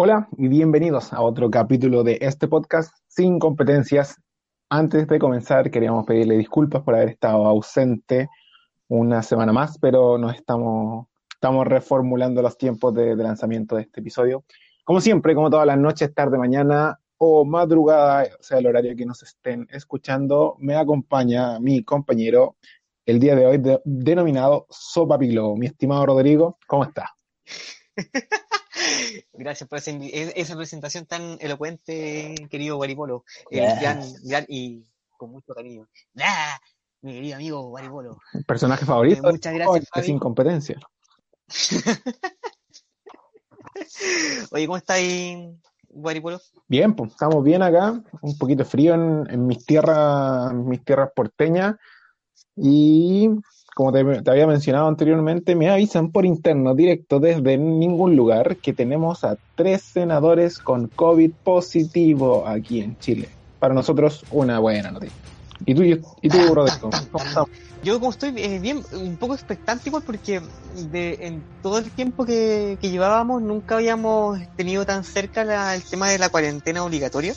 Hola y bienvenidos a otro capítulo de este podcast sin competencias. Antes de comenzar, queríamos pedirle disculpas por haber estado ausente una semana más, pero nos estamos, estamos reformulando los tiempos de, lanzamiento de este episodio. Como siempre, como todas las noches, tarde, mañana o madrugada, o sea, el horario que nos estén escuchando, me acompaña mi compañero el día de hoy de- denominado Sopa Piglo. Mi estimado Rodrigo, ¿cómo está? Gracias por esa, e- esa presentación tan elocuente, querido Guaripolo. Gran, gran y con mucho cariño. ¡Ah! Mi querido amigo Guaripolo. ¿Personaje favorito? Eh, muchas gracias, Fabi. Sin competencia. Oye, ¿cómo estáis, Guaripolo? Bien, pues estamos bien acá, un poquito frío en, en mis tierras, en mis tierras porteñas y como te, te había mencionado anteriormente, me avisan por interno, directo desde ningún lugar, que tenemos a tres senadores con COVID positivo aquí en Chile. Para nosotros, una buena noticia. ¿Y tú, y tú Rodrigo? ¿Cómo estamos? Yo como estoy eh, bien, un poco expectante igual porque de, en todo el tiempo que, que llevábamos nunca habíamos tenido tan cerca la- el tema de la cuarentena obligatoria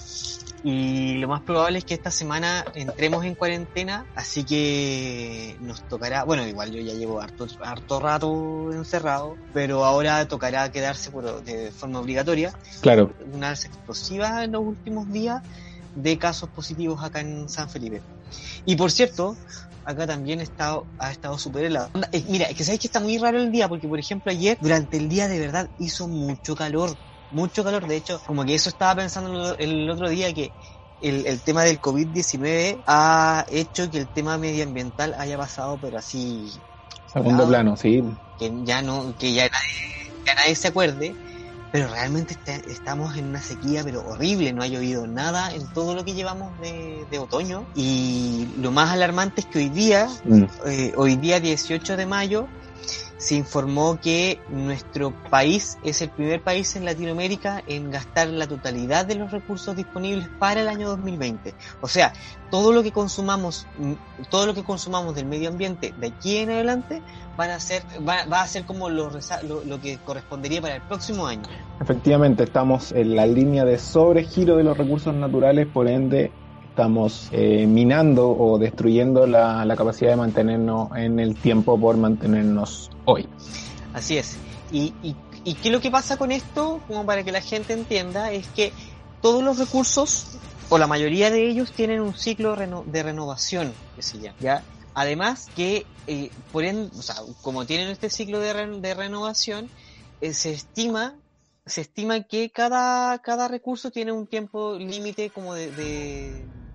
y lo más probable es que esta semana entremos en cuarentena, así que nos tocará, bueno igual yo ya llevo harto, harto rato encerrado, pero ahora tocará quedarse por, de forma obligatoria Claro, una alza explosiva en los últimos días de casos positivos acá en San Felipe. Y por cierto, acá también ha estado, ha estado súper helado. Eh, Mira, es que sabéis que está muy raro el día, porque por ejemplo ayer, durante el día de verdad, hizo mucho calor. Mucho calor, de hecho, como que eso estaba pensando el, otro día, que el, el tema del COVID-19 ha hecho que el tema medioambiental haya pasado, pero así segundo plano, sí. que ya no, que ya nadie, ya nadie se acuerde, pero realmente está- estamos en una sequía pero horrible, no ha llovido nada en todo lo que llevamos de, de otoño. Y lo más alarmante es que hoy día, Mm, eh, hoy día 18 de mayo, se informó que nuestro país es el primer país en Latinoamérica en gastar la totalidad de los recursos disponibles para el año 2020. O sea, todo lo que consumamos, mm, todo lo que consumamos del medio ambiente de aquí en adelante van a ser, va, va a ser como lo, lo que correspondería para el próximo año. Efectivamente, estamos en la línea de sobregiro de los recursos naturales, por ende estamos eh, minando o destruyendo la, la capacidad de mantenernos en el tiempo por mantenernos hoy. Así es. Y, y, qué es lo que pasa con esto, como para que la gente entienda, es que todos los recursos, o la mayoría de ellos, tienen un ciclo de renovación, que se llama, ¿ya? Además que, eh, por ende, o sea, como tienen este ciclo de, re- de renovación, eh, se estima se estima que cada, cada recurso tiene un tiempo límite como de,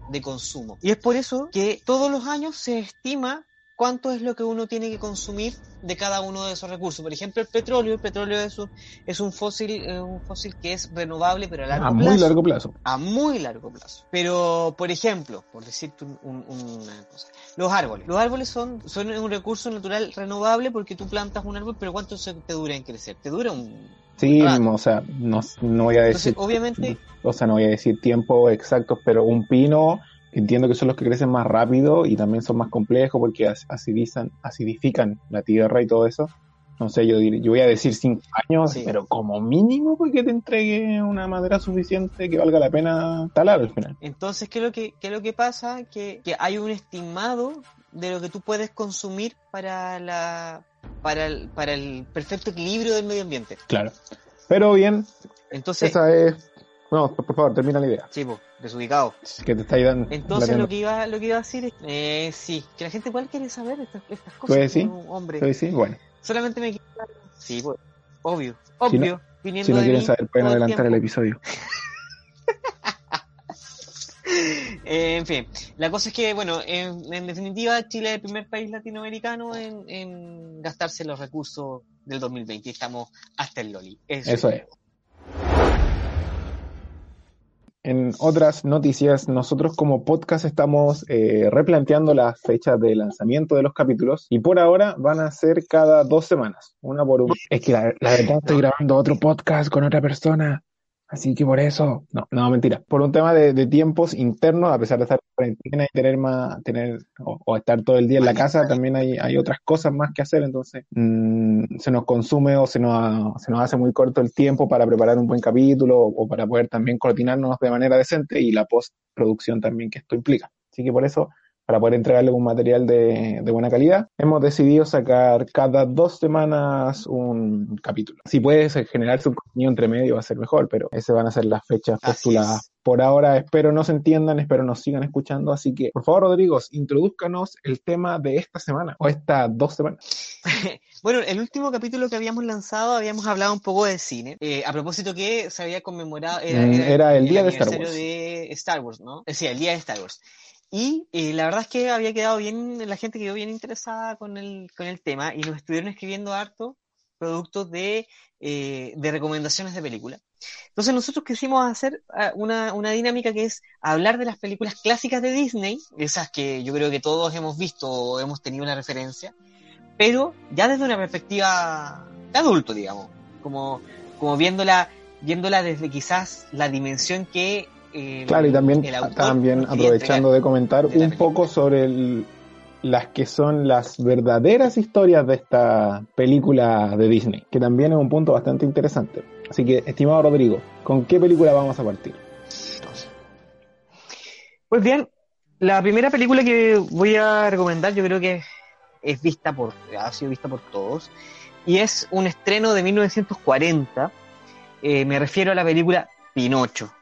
de consumo. Y es por eso que todos los años se estima cuánto es lo que uno tiene que consumir de cada uno de esos recursos. Por ejemplo, el petróleo, el petróleo es un, es un fósil, eh, un fósil que es renovable, pero a largo A muy plazo largo plazo. a muy largo plazo. Pero, por ejemplo, por decirte un- un- una cosa, los árboles. Los árboles son, son un recurso natural renovable porque tú plantas un árbol, pero ¿cuánto se te dura en crecer? Te dura un... Sí, rato. o sea, no, no voy a Entonces, decir, obviamente, o sea, no voy a decir tiempos exactos, pero un pino entiendo que son los que crecen más rápido y también son más complejos porque acidizan, acidifican la tierra y todo eso. No sé, yo, yo voy a decir cinco años, Sí. pero como mínimo porque te entregue una madera suficiente que valga la pena talar al final. entonces, ¿qué es lo que, qué es lo que pasa? Que, que hay un estimado de lo que tú puedes consumir para la para el, para el perfecto equilibrio del medio ambiente. Claro. Pero bien, Entonces, esa es... No, por, favor, termina la idea. sí, po, desubicado. Que te estáis dando. Entonces lo que iba lo que iba a decir es eh, sí, que la gente igual quiere saber estas, estas cosas. Pues sí, hombre. Sí, sí, bueno. Solamente me Sí, pues, obvio, Si no- obvio. Si no quieren mí saber, pueden el adelantar el episodio. Eh, en fin, la cosa es que, bueno, en, en definitiva, Chile es el primer país latinoamericano en, en gastarse los recursos del 2020 y estamos hasta el Loli. Eso es. En otras noticias, nosotros como podcast estamos eh, replanteando las fechas de lanzamiento de los capítulos y por ahora van a ser cada dos semanas, una por una. Es que la, la verdad estoy grabando otro podcast con otra persona, así que por eso. No, no, mentira. Por un tema de, de tiempos internos, a pesar de estar en cuarentena y tener más, tener o, o estar todo el día en la casa, también hay, hay otras cosas más que hacer, entonces mm, se nos consume o se nos, se nos hace muy corto el tiempo para preparar un buen capítulo o, o para poder también coordinarnos de manera decente y la postproducción también que esto implica. Así que por eso, para poder entregarle un material de, de buena calidad, hemos decidido sacar cada dos semanas un capítulo. Si puede generarse un contenido entre medio va a ser mejor, pero esas van a ser las fechas postuladas por ahora espero no se entiendan, espero nos sigan escuchando, así que por favor Rodrigo, introduzcanos el tema de esta semana o estas dos semanas. Bueno, el último capítulo que habíamos lanzado habíamos hablado un poco de cine. Eh, a propósito que se había conmemorado, Mm, era el día de Star Wars. de Star Wars, ¿no? Eh, Sí, el día de Star Wars. Y eh, la verdad es que había quedado bien, la gente quedó bien interesada con el, con el tema y nos estuvieron escribiendo harto productos de, eh, de recomendaciones de películas. Entonces nosotros quisimos hacer ah, una, una dinámica que es hablar de las películas clásicas de Disney, esas que yo creo que todos hemos visto o hemos tenido una referencia, pero ya desde una perspectiva de adulto, digamos, como, como viéndola, viéndola desde quizás la dimensión que eh, Claro, y también, aprovechando de comentar de un película. poco sobre el- las que son las verdaderas historias de esta película de Disney, que también es un punto bastante interesante. Así que, estimado Rodrigo, ¿con qué película vamos a partir? Pues bien, la primera película que voy a recomendar yo creo que es vista por, ha sido vista por todos, y es un estreno de 1940, eh, me refiero a la película Pinocho,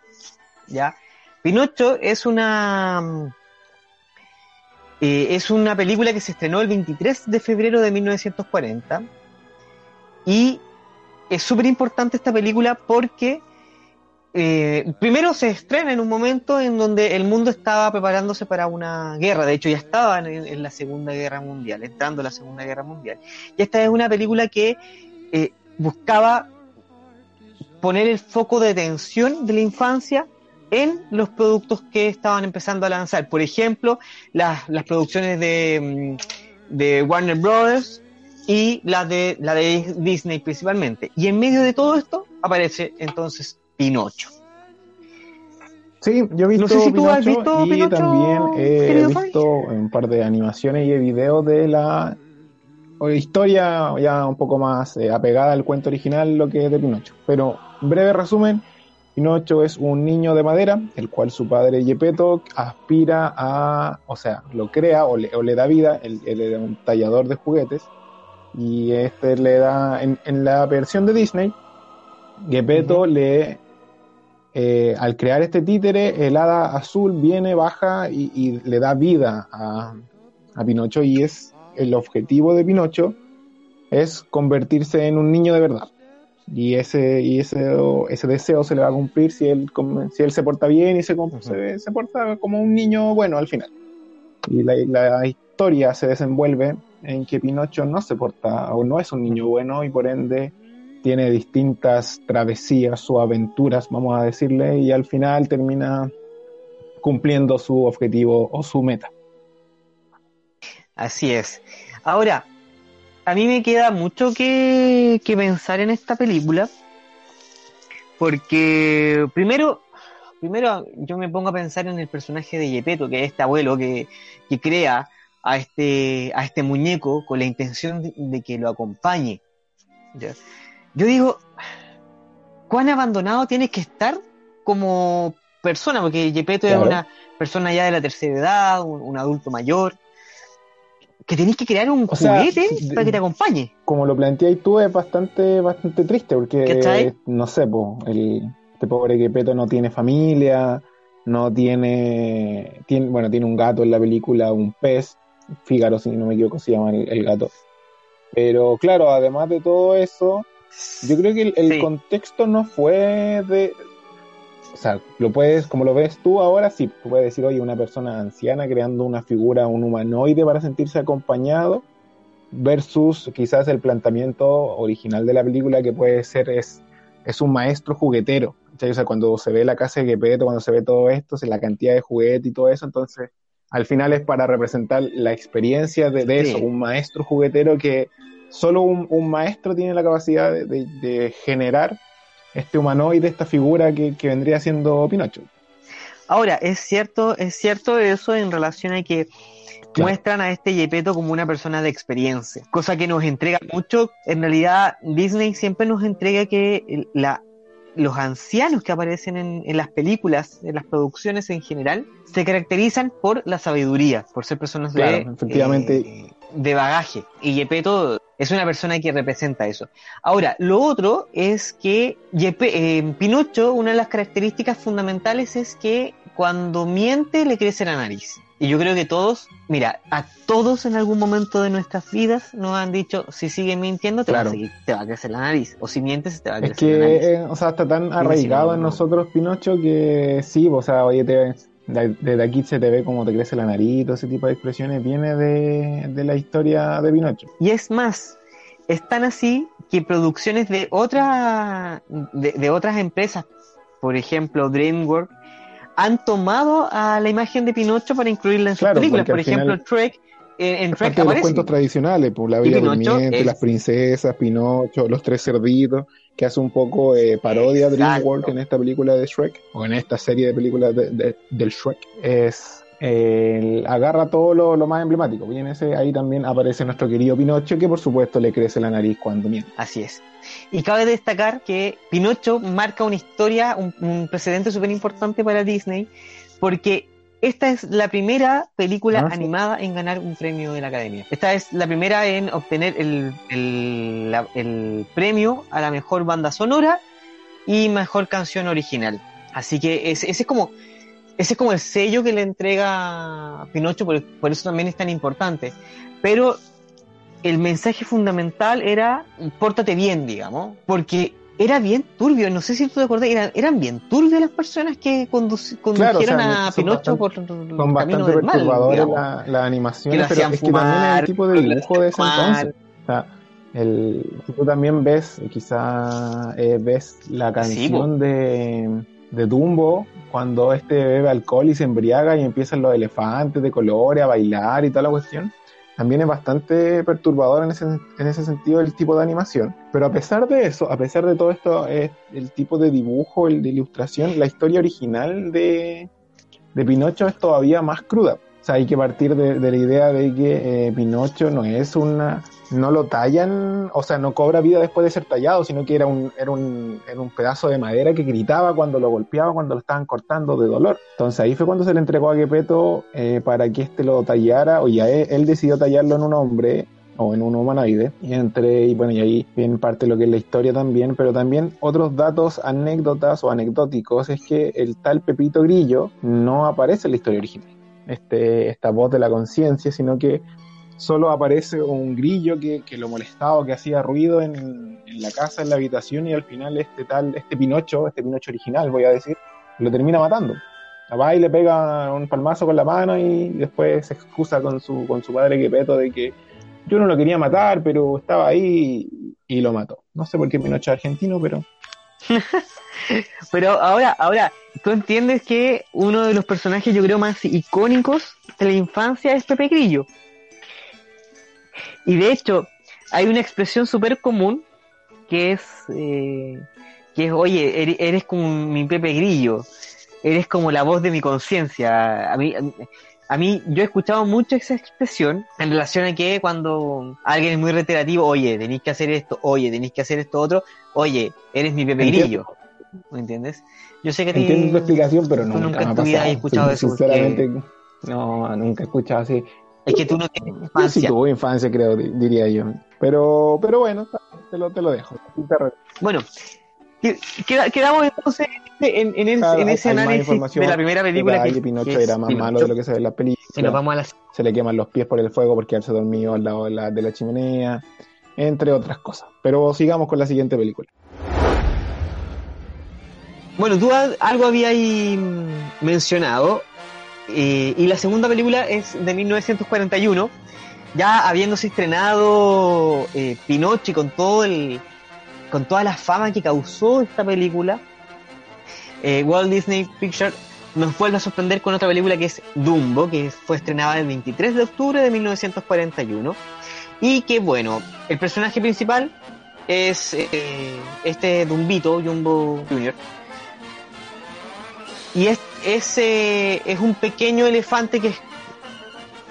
¿ya? Pinocho es una, mm, eh, es una película que se estrenó el 23 de febrero de 1940, y es súper importante esta película porque eh, primero se estrena en un momento en donde el mundo estaba preparándose para una guerra, de hecho ya estaban en, la Segunda Guerra Mundial, entrando la Segunda Guerra Mundial. Y esta es una película que eh, buscaba poner el foco de atención de la infancia en los productos que estaban empezando a lanzar. Por ejemplo, las, las producciones de, mm, de Warner Brothers y las de, la de Disney principalmente. Y en medio de todo esto aparece entonces Pinocho. Sí, yo he visto No sé si tú has Pinocho visto y Pinocho, también he visto un par de animaciones y de videos de la historia ya un poco más eh, apegada al cuento original, lo que es de Pinocho. Pero, breve resumen, Pinocho es un niño de madera, el cual su padre Gepetto aspira a, o sea, lo crea o le, o le da vida, él, él era un tallador de juguetes, y este le da, en, en la versión de Disney, Gepetto le, eh, al crear este títere, el hada azul viene, baja y, y le da vida a, a Pinocho y es el objetivo de Pinocho es convertirse en un niño de verdad. Y ese, y ese, ese deseo se le va a cumplir si él, si él se porta bien y se, se porta como un niño bueno al final. Y la, la historia se desenvuelve en que Pinocho no se porta o no es un niño bueno y por ende tiene distintas travesías o aventuras, vamos a decirle, y al final termina cumpliendo su objetivo o su meta. Así es. Ahora, a mí me queda mucho que, que pensar en esta película, porque primero, primero yo me pongo a pensar en el personaje de Gepetto, que es este abuelo que, que crea a este, a este muñeco con la intención de, de que lo acompañe. ¿ya? Yo digo, ¿cuán abandonado tienes que estar como persona? Porque Claro. es una persona ya de la tercera edad, un, un adulto mayor, que tenés que crear un O juguete para que te acompañe. como lo planteáis tú, es bastante, bastante triste, porque, eh, no sé, po, el, este pobre Gepetto no tiene familia, no tiene, tiene, bueno, tiene un gato en la película, un pez, Fígaro, si no me equivoco, se llama el, el gato. Pero claro, además de todo eso, yo creo que el, el Sí. contexto no fue de... O sea, lo puedes, como lo ves tú ahora, sí, tú puedes decir, oye, una persona anciana creando una figura, un humanoide para sentirse acompañado, versus quizás el planteamiento original de la película que puede ser es, es un maestro juguetero. ¿cachai? O sea, cuando se ve la casa de Gepetto, cuando se ve todo esto, la cantidad de juguete y todo eso, entonces al final es para representar la experiencia de, de Sí. eso, un maestro juguetero que solo un, un maestro tiene la capacidad de, de- de generar este humanoide, esta figura que, que vendría siendo Pinocho. Ahora, es cierto, es cierto eso en relación a que Claro. muestran a este Yepeto como una persona de experiencia, cosa que nos entrega mucho. En realidad, Disney siempre nos entrega que la, los ancianos que aparecen en, en las películas, en las producciones en general, se caracterizan por la sabiduría, por ser personas de, Claro, efectivamente. eh, de bagaje. Y Yepeto es una persona que representa eso. Ahora, lo otro es que Yepe- eh, Pinocho, una de las características fundamentales es que cuando miente le crece la nariz. Y yo creo que todos, mira, a todos en algún momento de nuestras vidas nos han dicho, si sigues mintiendo te, va, a seguir- te va a crecer la nariz. O si mientes te va a Es crecer la nariz. eh, o sea, está tan arraigado en no. nosotros Pinocho que sí, o sea, oye, te, desde aquí se te ve como te crece la nariz, todo ese tipo de expresiones viene de, de la historia de Pinocho. Y es más, es tan así que producciones de, otra, de, de otras empresas, por ejemplo DreamWorks, han tomado a la imagen de Pinocho para incluirla en sus Claro, películas. Por al final ejemplo, Trek, eh, en Es Trek parte de los cuentos tradicionales, pues la Bella Durmiente, es- las princesas, Pinocho, los tres cerditos, que hace un poco eh, parodia. DreamWorks en esta película de Shrek, o en esta serie de películas de- de- del Shrek, es el- agarra todo lo, lo más emblemático. Y en ese ahí también aparece nuestro querido Pinocho, que por supuesto le crece la nariz cuando miente. Así es. Y cabe destacar que Pinocho marca una historia, un, un precedente súper importante para Disney, porque esta es la primera película Ah, sí. animada en ganar un premio de la Academia. Esta es la primera en obtener el, el- la- el premio a la mejor banda sonora y mejor canción original. Así que ese, ese es como ese es como el sello que le entrega Pinocho, por, por eso también es tan importante. Pero el mensaje fundamental era pórtate bien, digamos, porque era bien turbio, no sé si tú te acordás, eran, eran bien turbias las personas que conduci- Claro, o sea, a Pinocho bastante- por el Son camino bastante del mal, perturbadores digamos. la- las animaciones, pero es que también el tipo de dibujo de ese fumar. entonces. O sea, el, si tú también ves, quizá eh, ves la canción de, de Dumbo, cuando este bebe alcohol y se embriaga y empiezan los elefantes de colores a bailar y toda la cuestión. También es bastante perturbador en ese, en ese sentido el tipo de animación. Pero a pesar de eso, a pesar de todo esto, es el tipo de dibujo, el de ilustración, la historia original de, de Pinocho es todavía más cruda. O sea, hay que partir de, de la idea de que eh, Pinocho no es una, no lo tallan, o sea, no cobra vida después de ser tallado, sino que era un, era un, era un pedazo de madera que gritaba cuando lo golpeaba, cuando lo estaban cortando de dolor. Entonces ahí fue cuando se le entregó a Gepetto eh, para que éste lo tallara, o ya él, decidió tallarlo en un hombre o en un humanoide y entre y bueno y ahí viene parte lo que es la historia también pero también otros datos anécdotas o anecdóticos es que el tal Pepito Grillo no aparece en la historia original este, esta voz de la conciencia, sino que solo aparece un grillo que, que lo molestaba, que hacía ruido en, en la casa, en la habitación, y al final este tal, este Pinocho, este Pinocho original, voy a decir, lo termina matando. Va y le pega un palmazo con la mano y después se excusa con su, con su padre de que yo no lo quería matar, pero estaba ahí y lo mató. No sé por qué Pinocho es argentino, pero Pero ahora, ahora, tú entiendes que uno de los personajes yo creo más icónicos de la infancia es Pepe Grillo. Y de hecho, hay una expresión súper común que es, eh, que es, oye, eres como mi Pepe Grillo, eres como la voz de mi conciencia. A mí, a mí, yo he escuchado mucho esa expresión en relación a que cuando alguien es muy reiterativo, oye, tenéis que hacer esto, oye, tenéis que hacer esto otro, oye, eres mi Pepe Entiendo. Grillo. ¿Me entiendes? Yo sé que entiendo tu explicación, pero nunca, nunca me ha pasado. escuchado eso, porque- Sinceramente, no, nunca he escuchado así. Es que tú no tienes Yo sí infancia. tuve infancia, creo, di- diría yo. Pero, pero bueno, te lo, te lo dejo. Bueno, que- queda- quedamos entonces en, en Claro, en ese análisis de la primera película que, Pinocho que es era más Pinocho. malo de lo que se ve en la película. Y nos vamos a la Se le queman los pies por el fuego porque quedarse dormido al lado de la, de la chimenea. entre otras cosas. Pero sigamos con la siguiente película. Bueno, tú al- algo habías ahí, mm, mencionado, eh, y la segunda película es de 1941, ya habiéndose estrenado eh, con todo el, con toda la fama que causó esta película, eh, Walt Disney Pictures nos vuelve a sorprender con otra película que es Dumbo, que fue estrenada el 23 de octubre de 1941, y que bueno, el personaje principal es eh, este Dumbito, Jumbo Jr., y es, es, eh, es un pequeño elefante que es,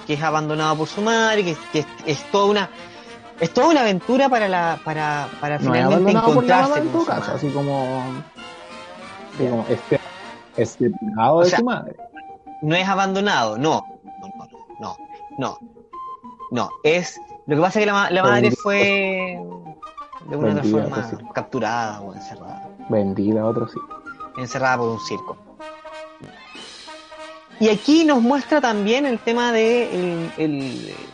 que es abandonado por su madre, que, es- que es, es toda una es toda una aventura para la para, para No finalmente encontrarse en con su madre. así como, así como este, este de sea, su madre. No es abandonado, no, no, no, no, no, es lo que pasa es que la, la madre fue de una otra forma capturada o encerrada. Vendida, otro sí. encerrada por un circo. Y aquí nos muestra también el tema de el, el-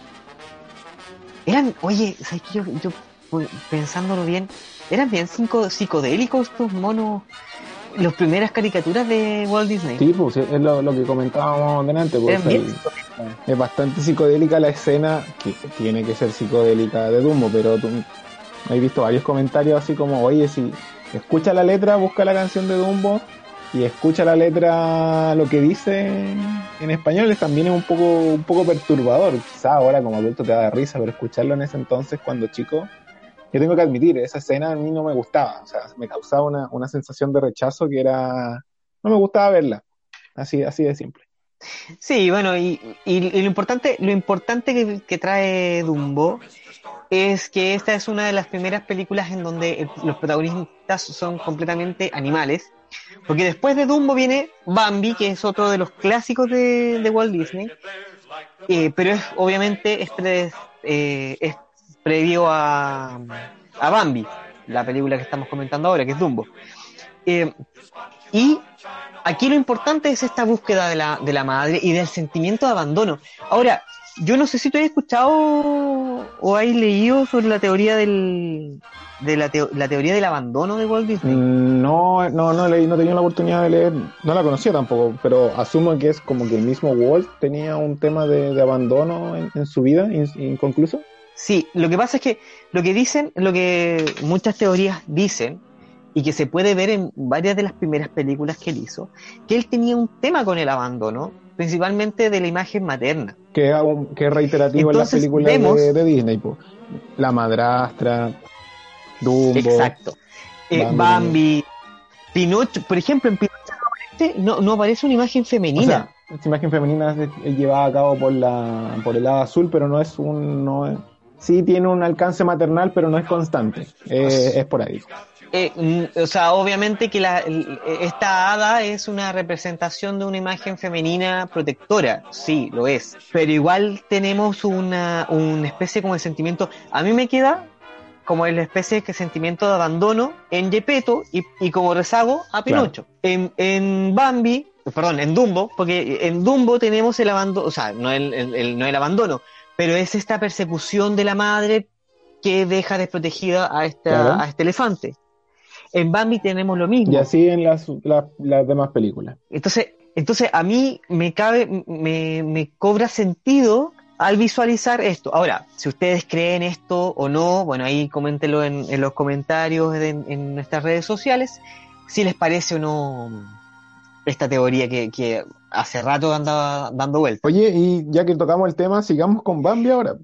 eran, oye, ¿sabes qué? Yo, yo pues, pensándolo bien, eran bien cinco psicodélicos estos monos, las primeras caricaturas de Walt Disney. Sí, pues es lo, lo que comentábamos delante. Pues, es bastante psicodélica la escena, que tiene que ser psicodélica de Dumbo, pero tú, he visto varios comentarios así como, oye, si escucha la letra, busca la canción de Dumbo y escucha la letra, lo que dice en español, es también es un poco, un poco perturbador. Quizá ahora como adulto te da risa, pero escucharlo en ese entonces cuando chico, yo tengo que admitir, esa escena a mí no me gustaba, o sea, me causaba una, una sensación de rechazo que era, no me gustaba verla, así, así de simple. Sí, bueno, y, y- lo importante, lo importante que, que trae Dumbo es que esta es una de las primeras películas en donde los protagonistas son completamente animales. Porque después de Dumbo viene Bambi, que es otro de los clásicos de, Walt Disney. Eh, pero es obviamente eh, es previo a, a Bambi, la película que estamos comentando ahora, que es Dumbo. Eh, y aquí lo importante es esta búsqueda de la, de la madre y del sentimiento de abandono. Ahora, yo no sé si tú has escuchado o has leído sobre la teoría del de la, teo- la teoría del abandono de Walt Disney. Mm, No, no, no leí, no tenía la oportunidad de leer, no la conocía tampoco, pero asumo que es como que el mismo Walt tenía un tema de, de abandono en, en su vida in- inconcluso. Sí, lo que pasa es que lo que dicen, lo que muchas teorías dicen, y que se puede ver en varias de las primeras películas que él hizo, que él tenía un tema con el abandono, principalmente de la imagen materna. Que que es reiterativo Entonces, en las películas vemos- de, de Disney, po. La madrastra, Dumbo. Exacto. Eh, Bambi. Bambi, Pinocho, por ejemplo, en Pinocho no aparece, no, no aparece una imagen O femenina. sea, esta imagen femenina es, llevada a cabo por la por el hada azul, pero no es un no es- sí tiene un alcance maternal, pero no es constante, eh, es por ahí. Eh, mm, o sea, obviamente que la, esta hada es una representación de una imagen femenina protectora, sí, lo es. Pero igual tenemos una, una especie como de sentimiento. A mí me queda como la especie de sentimiento de abandono en Gepetto y, y como rezago a Pinocho. En, en Bambi, perdón, en Dumbo, porque en Dumbo tenemos el abandono, o sea, no el, el- el- no el abandono, pero es esta persecución de la madre que deja desprotegida a, esta, Claro. a este elefante. En Bambi tenemos lo mismo. Y así en las, las, las demás películas. Entonces, entonces a mí me cabe, me, me cobra sentido al visualizar esto. Ahora, si ustedes creen esto o no, bueno, ahí coméntenlo en, en los comentarios de- en nuestras redes sociales, si les parece o no esta teoría que, que hace rato andaba dando vuelta. Oye, y ya que tocamos el tema, sigamos con Bambi ahora.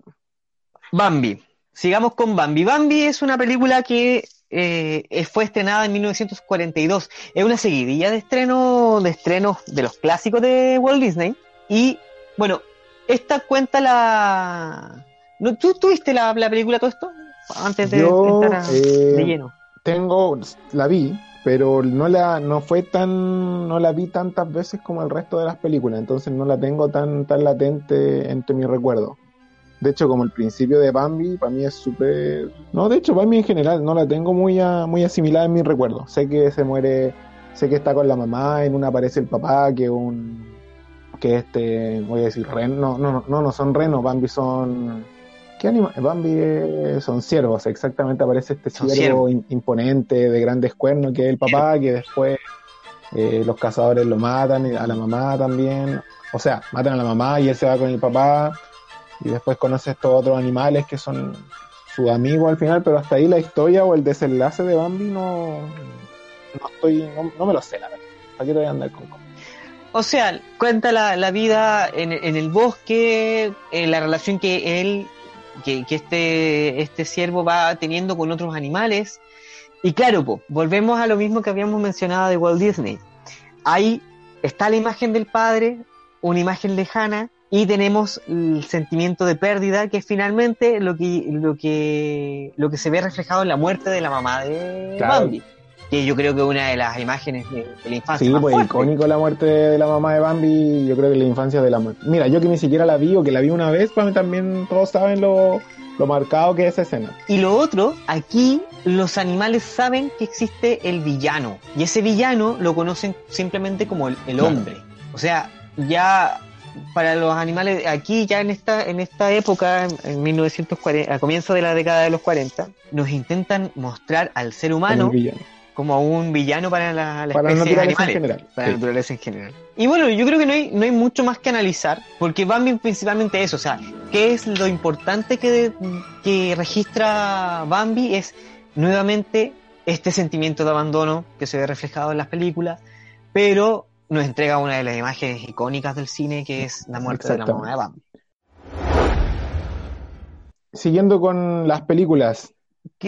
Bambi. Sigamos con Bambi. Bambi es una película que eh, fue estrenada en 1942. Es una seguidilla de estreno, de estrenos de los clásicos de Walt Disney. Y bueno, esta cuenta la. ¿No, ¿Tú tuviste la, la película todo esto? Antes de Yo, entrar a- eh, de lleno. Tengo, la vi, pero no la, no fue tan, no la vi tantas veces como el resto de las películas, entonces no la tengo tan, tan latente entre mis recuerdos. De hecho, como el principio de Bambi, para mí es súper... No, de hecho, Bambi en general no la tengo muy, a- muy asimilada en mis recuerdos. Sé que se muere, sé que está con la mamá, en una aparece el papá, que un... que este, voy a decir, reno, no, no, no, no son renos, Bambi son... ¿Qué ¿Qué anima? Bambi son ciervos, exactamente aparece este Son ciervo imponente de grandes cuernos que es el papá, que después eh, los cazadores lo matan, y a la mamá también, o sea, matan a la mamá y él se va con el papá y después conoce estos otros animales que son sus amigos al final, pero hasta ahí la historia o el desenlace de Bambi no, no estoy, no, me lo sé la verdad. ¿Para te voy a andar con? O sea, cuenta la, la vida en, en el bosque, eh, la relación que él, que, que este, este ciervo va teniendo con otros animales. Y claro, volvemos a lo mismo que habíamos mencionado de Walt Disney. Ahí está la imagen del padre, una imagen lejana, y tenemos el sentimiento de pérdida, que es finalmente lo que, lo que, lo que se ve reflejado en la muerte de la mamá de Claro. Bambi. Que yo creo que es una de las imágenes de, de la infancia. Sí, más pues icónico la muerte de la mamá de Bambi, yo creo que la infancia de la muerte. Mira, yo que ni siquiera la vi o que la vi una vez, para mí también todos saben lo, lo marcado que es esa escena. Y lo otro, aquí los animales saben que existe el villano. Y ese villano lo conocen simplemente como el, el Claro. hombre. O sea, ya para los animales, aquí ya en esta, en esta época, en- en 1940, a comienzo de la década de los 40, nos intentan mostrar al ser humano como un villano para la, la Para la especie de naturaleza en animales. general. Para la naturaleza en general. Y bueno, yo creo que no hay, no hay mucho más que analizar, porque Bambi principalmente eso, o sea, ¿qué es lo importante que, que registra Bambi? Es nuevamente este sentimiento de abandono que se ve reflejado en las películas, pero nos entrega una de las imágenes icónicas del cine, que es la muerte de la mamá de Bambi. Siguiendo con las películas,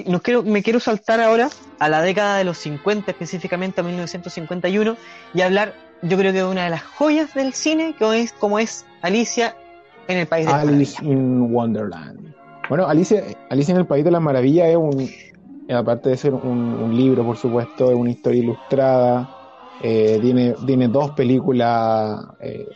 nos quiero, me quiero saltar ahora a la década de los 50, específicamente a 1951, y hablar, yo creo que de una de las joyas del cine, que es como es Alicia en el País de Alice Maravillas. in Wonderland. Bueno, Alicia, Alicia en el País de las Maravillas es un, aparte de ser un, un libro, por supuesto, es una historia ilustrada, eh, tiene, tiene dos películas, eh,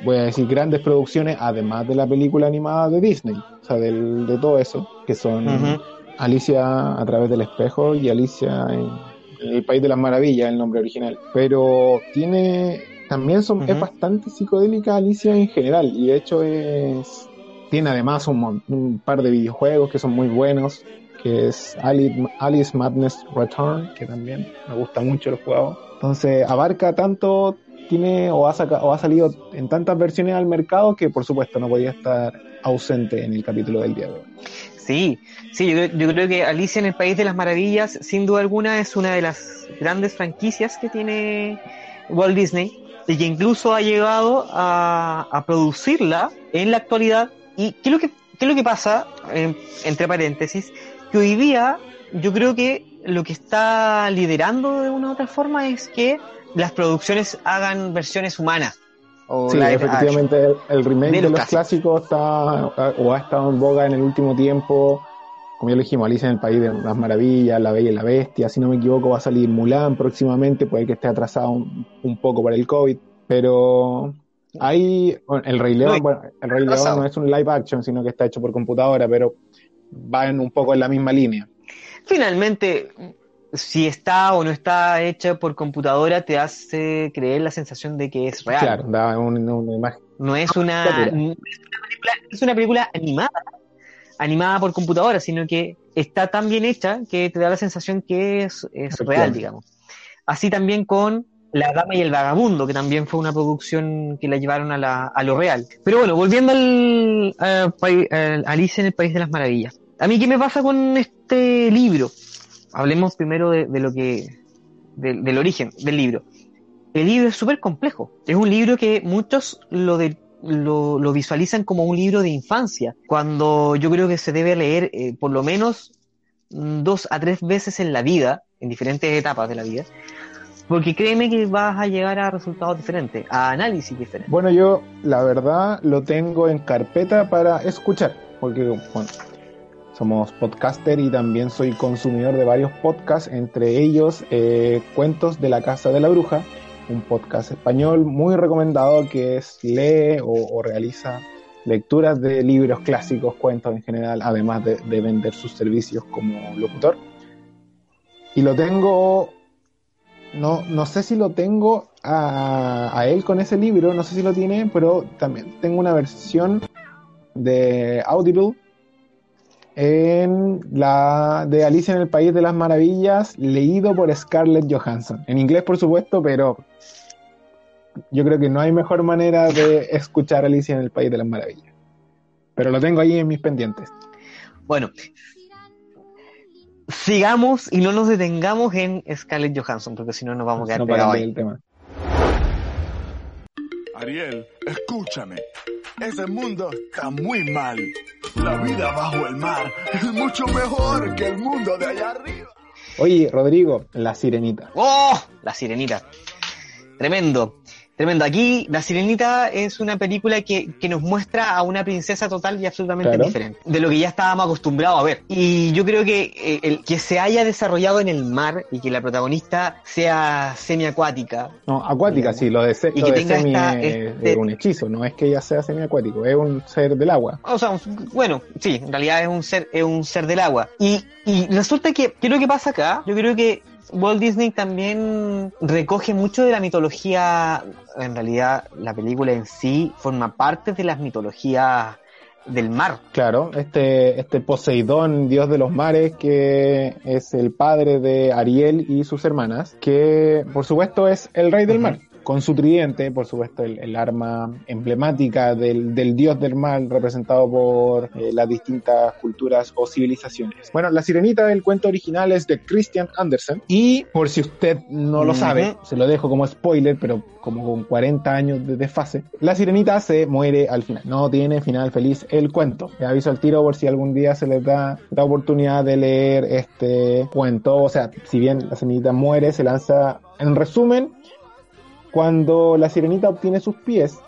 voy a decir, grandes producciones, además de la película animada de Disney, o sea, del- de todo eso, que son. Alicia a través del espejo y Alicia en, en el País de las Maravillas, el nombre original. Pero tiene, también son, es bastante psicodélica Alicia en general, y de hecho es, tiene además un, un par de videojuegos que son muy buenos, que es Alice, Madness Return, que también me gusta mucho el juego. Entonces abarca tanto, tiene o ha, saca- o ha salido en tantas versiones al mercado que por supuesto no podía estar ausente en el capítulo del día de hoy. Sí, sí, yo, yo creo que Alicia en el País de las Maravillas, sin duda alguna, es una de las grandes franquicias que tiene Walt Disney y que incluso ha llegado a, a producirla en la actualidad. ¿Y qué es lo que, qué lo que pasa, eh, entre paréntesis? Que hoy día yo creo que lo que está liderando de una u otra forma es que las producciones hagan versiones humanas. O Sí, efectivamente el, el remake De los los, clásicos está o ha estado en boga en el último tiempo. Como ya lo dijimos, Alicia en el País de las Maravillas, La Bella y la Bestia, si no me equivoco va a salir Mulan próximamente, puede que esté atrasado un, un poco por el COVID, pero hay, bueno, el Rey León, No, bueno, el Rey León no es un live action, sino que está hecho por computadora, pero va en un poco en la misma línea. Finalmente, si está o no está hecha por computadora, te hace creer la sensación de que es real. Claro, da un- una imagen. No es una, no es una película, no es una película animada, animada por computadora, sino que está tan bien hecha que te da la sensación que es, es real, digamos. Así también con La Dama y el Vagabundo, que también fue una producción que la llevaron a, la, a lo real. Pero bueno, volviendo al, al pai- al Alicia en el País de las Maravillas. A mí, ¿qué me pasa con este libro? Hablemos primero de, de lo que, de- del origen del libro. El libro es súper complejo. Es un libro que muchos lo, de- lo, lo visualizan como un libro de infancia, cuando yo creo que se debe leer eh, por lo menos dos a tres veces en la vida, en diferentes etapas de la vida, porque créeme que vas a llegar a resultados diferentes, a análisis diferentes. Bueno, yo la verdad lo tengo en carpeta para escuchar, porque bueno, somos podcaster y también soy consumidor de varios podcasts, entre ellos eh, Cuentos de la Casa de la Bruja, un podcast español muy recomendado que es lee o, realiza lecturas de libros clásicos, cuentos en general, además de, de vender sus servicios como locutor. Y lo tengo no, no sé si lo tengo a, a él con ese libro, no sé si lo tiene, pero también tengo una versión de Audible en la de Alicia en el País de las Maravillas, leído por Scarlett Johansson. En inglés, por supuesto, pero yo creo que no hay mejor manera de escuchar Alicia en el País de las Maravillas. Pero lo tengo ahí en mis pendientes. Bueno, sigamos y no nos detengamos en Scarlett Johansson, porque si no nos vamos a quedar No pegados ahí. del tema. Ariel, escúchame. Ese mundo está muy mal. La vida bajo el mar es mucho mejor que el mundo de allá arriba. Oye, Rodrigo, La Sirenita. ¡Oh! La Sirenita. Tremendo. Tremendo. Aquí, La Sirenita es una película que, que nos muestra a una princesa total y absolutamente Claro. diferente de lo que ya estábamos acostumbrados a ver. Y yo creo que eh, el que se haya desarrollado en el mar y que la protagonista sea semiacuática, No, acuática, sí, lo de, se- Y lo que de tenga semi esta- es, este- es un hechizo, no es que ella sea semiacuático, es un ser del agua. O sea, un- bueno, sí, en realidad es un ser, es un ser del agua. Y, y resulta que, ¿qué es lo que pasa acá? Yo creo que Walt Disney también recoge mucho de la mitología, en realidad la película en sí forma parte de las mitologías del mar. Claro, este, este Poseidón, dios de los mares, que es el padre de Ariel y sus hermanas, que por supuesto es el rey del mar, con su tridente, por supuesto el, el arma emblemática del, del dios del mar, representado por eh, las distintas culturas o civilizaciones. Bueno, la sirenita del cuento original es de Christian Andersen, y por si usted no lo sabe, se lo dejo como spoiler, pero como con 40 años de desfase, la sirenita se muere al final, no tiene final feliz el cuento. Le aviso al tiro por si algún día se les da la oportunidad de leer este cuento, o sea, si bien la sirenita muere, se lanza, en resumen, cuando la sirenita obtiene sus pies,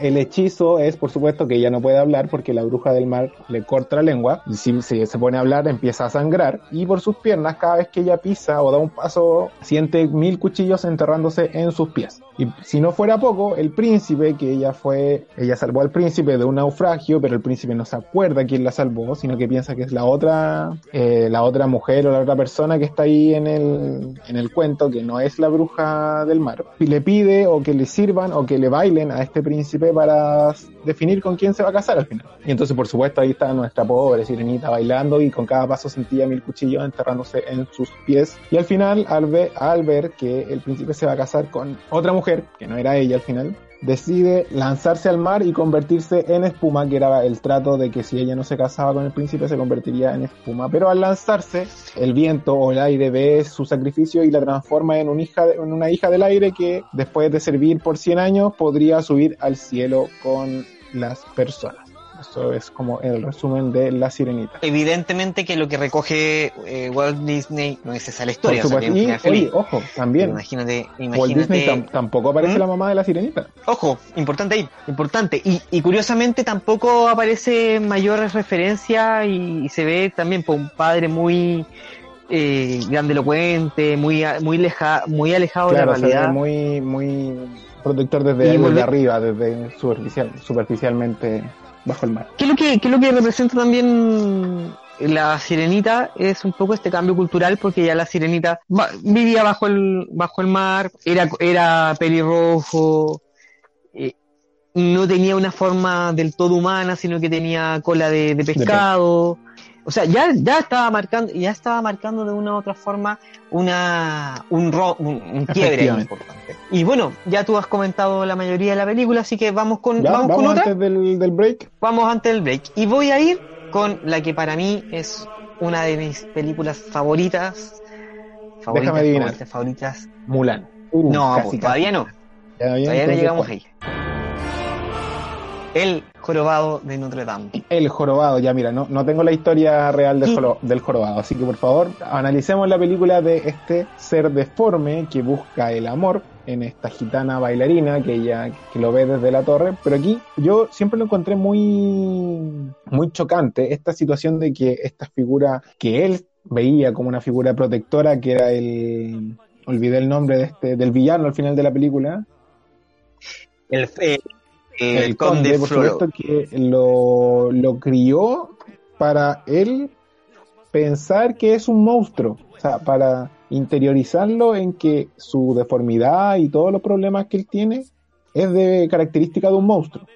el hechizo es, por supuesto, que ella no puede hablar porque la bruja del mar le corta la lengua. Y si, se pone a hablar, empieza a sangrar. Y por sus piernas, cada vez que ella pisa o da un paso, siente mil cuchillos enterrándose en sus pies. Y si no fuera poco, el príncipe, que ella fue, ella salvó al príncipe de un naufragio, pero el príncipe no se acuerda quién la salvó, sino que piensa que es la otra, eh, la otra mujer o la otra persona que está ahí en el, en el cuento, que no es la bruja del mar. Y le pide o que le sirvan o que le bailen a este príncipe para definir con quién se va a casar al final. Y entonces, por supuesto, ahí está nuestra pobre sirenita bailando y con cada paso sentía mil cuchillos enterrándose en sus pies. Y al final, al ver, al ver que el príncipe se va a casar con otra mujer, que no era ella al final, decide lanzarse al mar y convertirse en espuma, que era el trato de que si ella no se casaba con el príncipe se convertiría en espuma. Pero al lanzarse, el viento o el aire ve su sacrificio y la transforma en, una hija del aire que después de servir por 100 años podría subir al cielo con las personas. Eso es como el resumen de La Sirenita. Evidentemente que lo que recoge eh, Walt Disney no es esa la Por historia. o sea, supuesto. Y, oye, ojo, también, Imagínate, Walt Disney imagínate. tam- tampoco aparece ¿Mm? la mamá de La Sirenita. Ojo, importante ahí, importante. Y, y curiosamente tampoco aparece mayores referencias y, y se ve también por un padre muy eh, grandelocuente, muy, muy, leja, muy alejado Claro, de la realidad. muy, muy protector desde, desde volve- arriba, desde superficial, superficialmente bajo el mar. ¿Qué es lo que, qué es lo que representa también la sirenita? Es un poco este cambio cultural porque ya la sirenita vivía bajo el, bajo el mar, era, era pelirrojo, eh, no tenía una forma del todo humana, sino que tenía cola de, de pescado. O sea, ya, ya estaba marcando, ya estaba marcando de una u otra forma una, un, ro- un, un quiebre importante. Y bueno, ya tú has comentado la mayoría de la película, así que vamos con, ¿Ya? vamos ¿Vamos, con otra. antes del, del break? Vamos antes del break. Y voy a ir con la que para mí es una de mis películas favoritas. Favoritas, Déjame adivinar. favoritas, favoritas. Mulan. Uh, no, casi, pues, casi. todavía no. Ya, bien, Todavía no llegamos ahí. El jorobado de Notre Dame. El jorobado, ya mira, no, no tengo la historia real del, ¿Qué? joro- del jorobado, así que por favor analicemos la película de este ser deforme que busca el amor en esta gitana bailarina que ella que lo ve desde la torre, pero aquí yo siempre lo encontré muy muy chocante esta situación de que esta figura que él veía como una figura protectora que era el olvidé el nombre de este del villano al final de la película, El, eh, el, el conde, conde, por Floro. supuesto, que lo, lo crió para él pensar que es un monstruo, o sea, para interiorizarlo en que su deformidad y todos los problemas que él tiene es de característica de un monstruo.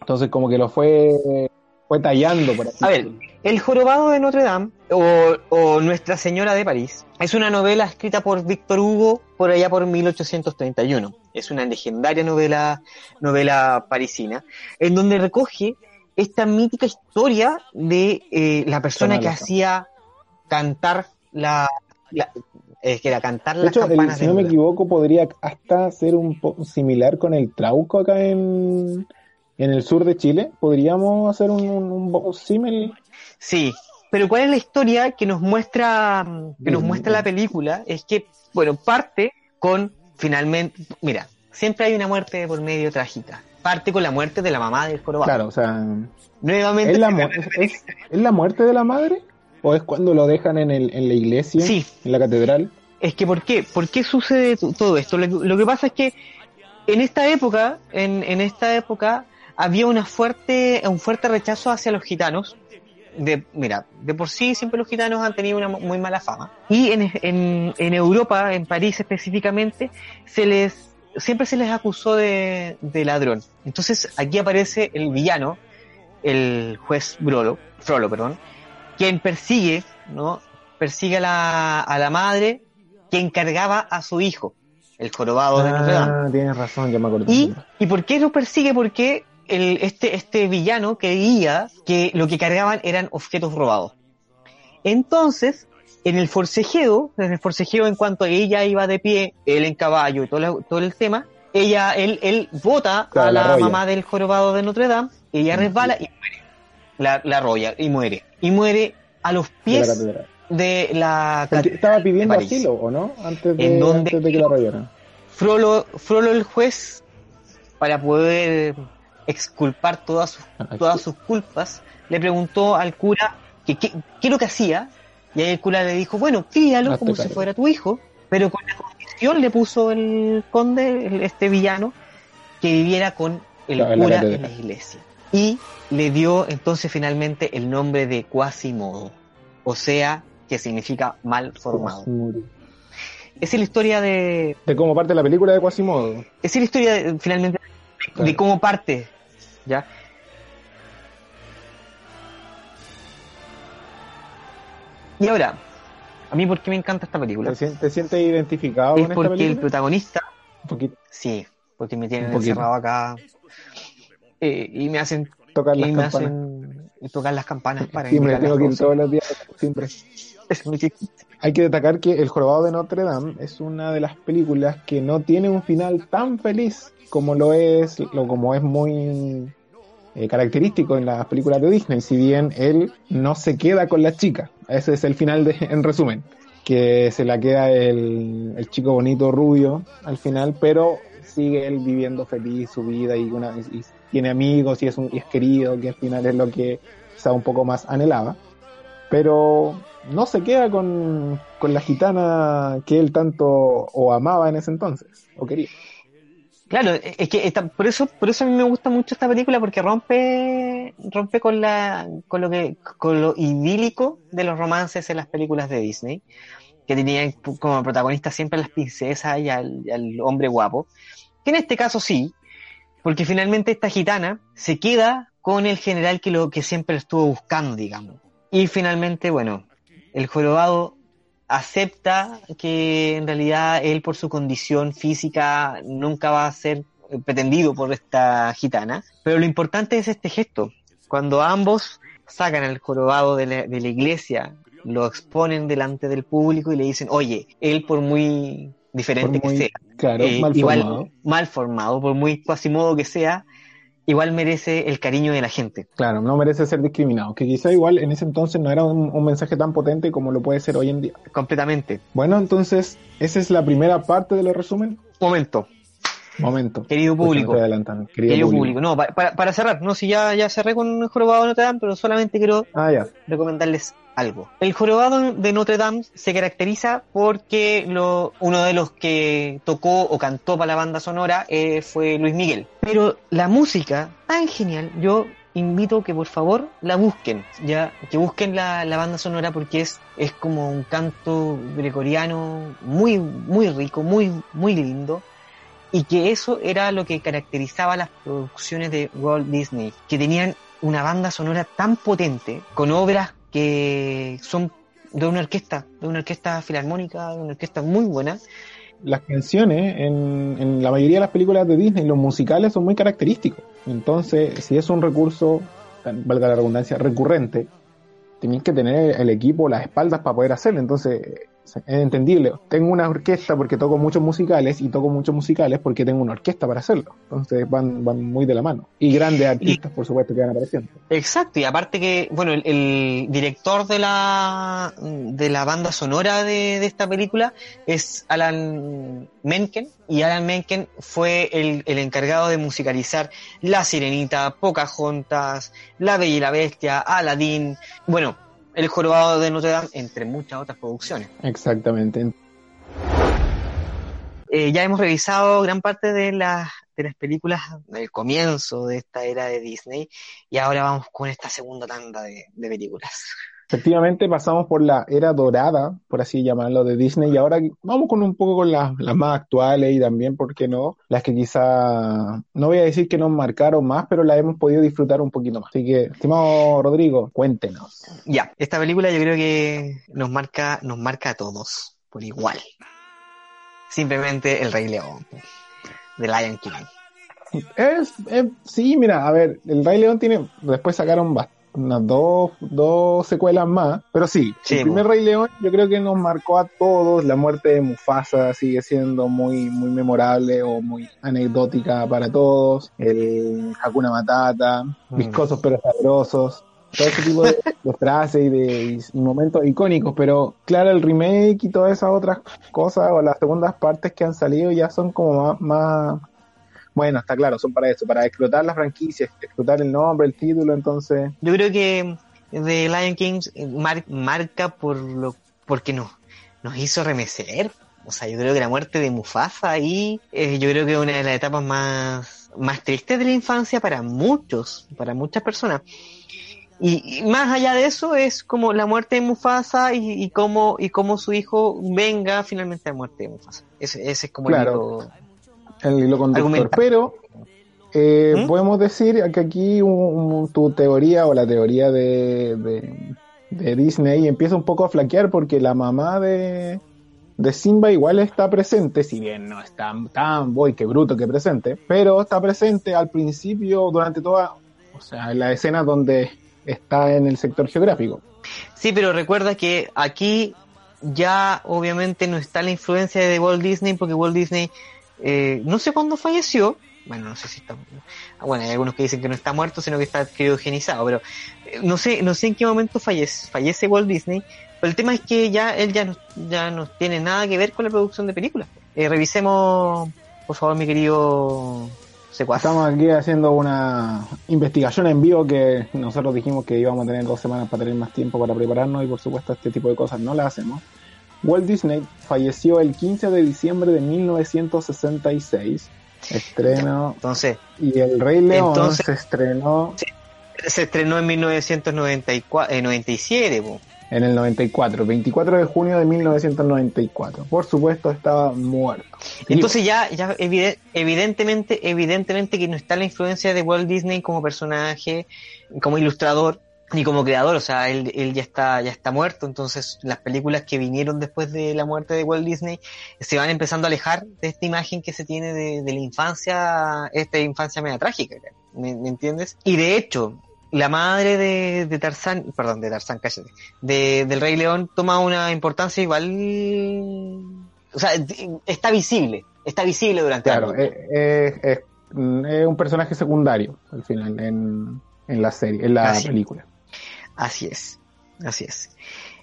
Entonces, como que lo fue fue tallando por así A ver. El Jorobado de Notre Dame o, o Nuestra Señora de París es una novela escrita por Víctor Hugo por allá por 1831. Es una legendaria novela, novela parisina, en donde recoge esta mítica historia de eh, la persona que hacía cantar la, la- eh, que era cantar De las hecho, el- campanas si no me equivoco, podría hasta ser un poco similar con el trauco acá en, en el sur de Chile. ¿Podríamos hacer un, un, un símil? Sí, pero ¿cuál es la historia que nos muestra que nos muestra la película? Es que, bueno, parte con finalmente, mira, siempre hay una muerte por medio trágica. Parte con la muerte de la mamá del jorobado. Claro, o sea, Nuevamente ¿es la, mu- es, película. es- es la muerte de la madre? ¿O es cuando lo dejan en, el, en la iglesia? Sí. ¿En la catedral? Es que ¿por qué? ¿Por qué sucede todo esto? Lo, que- lo que pasa es que en esta época, en, en esta época, había una fuerte, un fuerte rechazo hacia los gitanos. De, mira, de por sí siempre los gitanos han tenido una mu- muy mala fama. Y en, en, en Europa, en París específicamente, se les siempre se les acusó de, de ladrón. Entonces aquí aparece el villano, el juez Brolo, Frollo, perdón, quien persigue, ¿no? Persigue a la, a la madre que encargaba a su hijo, el jorobado de Notre Dame. Ah, tienes razón, ya me acuerdo. ¿Y, ¿Y por qué lo persigue? Porque el, este, este villano creía que lo que cargaban eran objetos robados. Entonces, en el forcejeo, en el forcejeo en cuanto ella iba de pie, él en caballo y todo, la- todo el tema, ella, él, él Claro, a la mamá del jorobado de Notre Dame, ella Mm, resbala y muere. La, la arrolla y muere. Y muere a los De la pies de la estaba pidiendo asilo, ¿o no? Antes de, ¿En dónde? antes de que la arrollaran. Frollo, Frollo el juez, para poder exculpar todas sus, todas sus culpas, le preguntó al cura que qué es lo que hacía, y ahí el cura le dijo, bueno, críalo como si fuera tu hijo, pero con la condición le puso el conde, el- este villano, que viviera con el la cura en la iglesia. Y le dio entonces finalmente el nombre de Quasimodo, o sea, que significa mal formado. Esa es la historia de, De cómo parte la película de Quasimodo. esa es la historia de- finalmente de cómo parte, ¿ya? Y ahora, a mí por qué me encanta esta película? ¿Te, sien- te sientes identificado Es con esta porque el protagonista, Un poquito. sí, porque me tienen encerrado acá eh, y me hacen, Tocar y las me campanas. hacen tocar las campanas para Siempre tengo que ir todos los días. Siempre. Es muy. Hay que destacar que El Jorobado de Notre Dame es una de las películas que no tiene un final tan feliz como lo es, lo como es muy eh, característico en las películas de Disney. Si bien él no se queda con la chica, ese es el final de, en resumen, que se la queda el, el chico bonito rubio al final, pero sigue él viviendo feliz su vida y, una, y tiene amigos y es, un, y es querido, que al final es lo que quizá un poco más anhelaba pero no se queda con, con la gitana que él tanto o amaba en ese entonces, o quería. Claro, es que esta- por eso, por eso a mí me gusta mucho esta película porque rompe, rompe con la, con lo que, con lo idílico de los romances en las películas de Disney, que tenían como protagonista siempre a las princesas y al, al hombre guapo. Que en este caso sí, porque finalmente esta gitana se queda con el general que lo que siempre estuvo buscando, digamos. Y finalmente, bueno, el jorobado acepta que en realidad él por su condición física nunca va a ser pretendido por esta gitana, pero lo importante es este gesto. Cuando ambos sacan al jorobado de la, de la iglesia, lo exponen delante del público y le dicen, oye, él por muy diferente muy, que sea, claro, eh, mal igual formado. mal formado, por muy cuasimodo que sea, igual merece el cariño de la gente. Claro, no merece ser discriminado, que quizá igual en ese entonces no era un, un mensaje tan potente como lo puede ser hoy en día. Completamente. Bueno, entonces, esa es la primera parte de los resumen. Momento, Momento. querido público. adelantando. Querido, Querido público. público, no, pa- para, para cerrar, no, si ya, ya cerré con el jorobado de Notre Dame, pero solamente quiero Ah, ya. recomendarles algo. El jorobado de Notre Dame se caracteriza porque lo, uno de los que tocó o cantó para la banda sonora eh, fue Luis Miguel. Pero la música, tan genial, yo invito que por favor la busquen, ya, que busquen la, la banda sonora porque es, es como un canto gregoriano muy, muy rico, muy, muy lindo. Y que eso era lo que caracterizaba las producciones de Walt Disney, que tenían una banda sonora tan potente, con obras que son de una orquesta, de una orquesta filarmónica, de una orquesta muy buena. Las canciones en, en la mayoría de las películas de Disney, los musicales son muy característicos. Entonces, si es un recurso, valga la redundancia, recurrente, tenéis que tener el equipo, las espaldas para poder hacerlo. Entonces, es entendible. Tengo una orquesta porque toco muchos musicales y toco muchos musicales porque tengo una orquesta para hacerlo. Entonces van, van muy de la mano. Y grandes artistas, por supuesto, que van apareciendo. Exacto, y aparte que, bueno, el, el director de la, de la banda sonora de, de esta película es Alan Menken, y Alan Menken fue el, el encargado de musicalizar La Sirenita, Pocahontas, La Bella y la Bestia, Aladdin, bueno, El Jorobado de Notre Dame, entre muchas otras producciones. Exactamente. Eh, ya hemos revisado gran parte de las, de las películas del comienzo de esta era de Disney y ahora vamos con esta segunda tanda de, de películas. Efectivamente, pasamos por la era dorada, por así llamarlo, de Disney, y ahora vamos con un poco con las, las más actuales y también, ¿por qué no? Las que quizá, no voy a decir que nos marcaron más, pero las hemos podido disfrutar un poquito más. Así que, estimado Rodrigo, cuéntenos. Ya, esta película yo creo que nos marca, nos marca a todos por igual. Simplemente El Rey León, de Lion King. Es, es- sí, mira, a ver, el Rey León tiene, después sacaron bast- unas dos, dos secuelas más, pero sí, Sí, el primer. Rey León yo creo que nos marcó a todos, la muerte de Mufasa sigue siendo muy, muy memorable o muy anecdótica para todos, el Hakuna Matata, Mm. viscosos pero sabrosos, todo ese tipo de, de frases y de y momentos icónicos, pero claro, el remake y todas esas otras cosas o las segundas partes que han salido ya son como más, más bueno, está claro, son para eso, para explotar la franquicia, explotar el nombre, el título, entonces, Yo creo que The Lion King eh, mar- marca por lo, porque nos, nos hizo remecer. O sea, yo creo que la muerte de Mufasa ahí, eh, yo creo que es una de las etapas más, más tristes de la infancia para muchos, para muchas personas. Y, y más allá de eso es como la muerte de Mufasa y, y cómo, y cómo su hijo venga finalmente a la muerte de Mufasa. Ese, ese es como Claro. el el hilo conductor. Argumenta. Pero eh, ¿Mm? podemos decir que aquí un- un- tu teoría o la teoría de, de, de Disney empieza un poco a flaquear porque la mamá de, de Simba igual está presente, si bien no es tan, tan boy, que bruto que presente, pero está presente al principio durante toda, o sea, en la escena donde está en el sector geográfico. Sí, pero recuerda que aquí ya obviamente no está la influencia de Walt Disney porque Walt Disney eh, no sé cuándo falleció. Bueno, no sé si está. Bueno, hay algunos que dicen que no está muerto, sino que está criogenizado, pero eh, no sé, no sé en qué momento fallece, fallece Walt Disney. Pero el tema es que ya él ya no, ya no tiene nada que ver con la producción de películas. Eh, revisemos, por favor, mi querido secuaz. Estamos aquí haciendo una investigación en vivo que nosotros dijimos que íbamos a tener dos semanas para tener más tiempo para prepararnos y por supuesto este tipo de cosas no las hacemos. Walt Disney falleció el 15 de diciembre de 1966. Estreno Entonces, y El Rey León Entonces- se estrenó se estrenó en 1994, eh, 97, po. en el 94, 24 de junio de 1994. Por supuesto estaba muerto. Y- Entonces ya, ya evide- evidentemente, evidentemente que no está la influencia de Walt Disney como personaje, como ilustrador, ni como creador, o sea, él, él ya está, ya está muerto, entonces las películas que vinieron después de la muerte de Walt Disney se van empezando a alejar de esta imagen que se tiene de, de la infancia, esta infancia media trágica, ¿me, me entiendes? Y de hecho, la madre de, de Tarzán, perdón, de Tarzán, cállate, de, del Rey León toma una importancia igual, o sea, está visible, está visible durante Claro, la es, es- es- es un personaje secundario al final en, en la serie, en la Así. película. Así es, así es.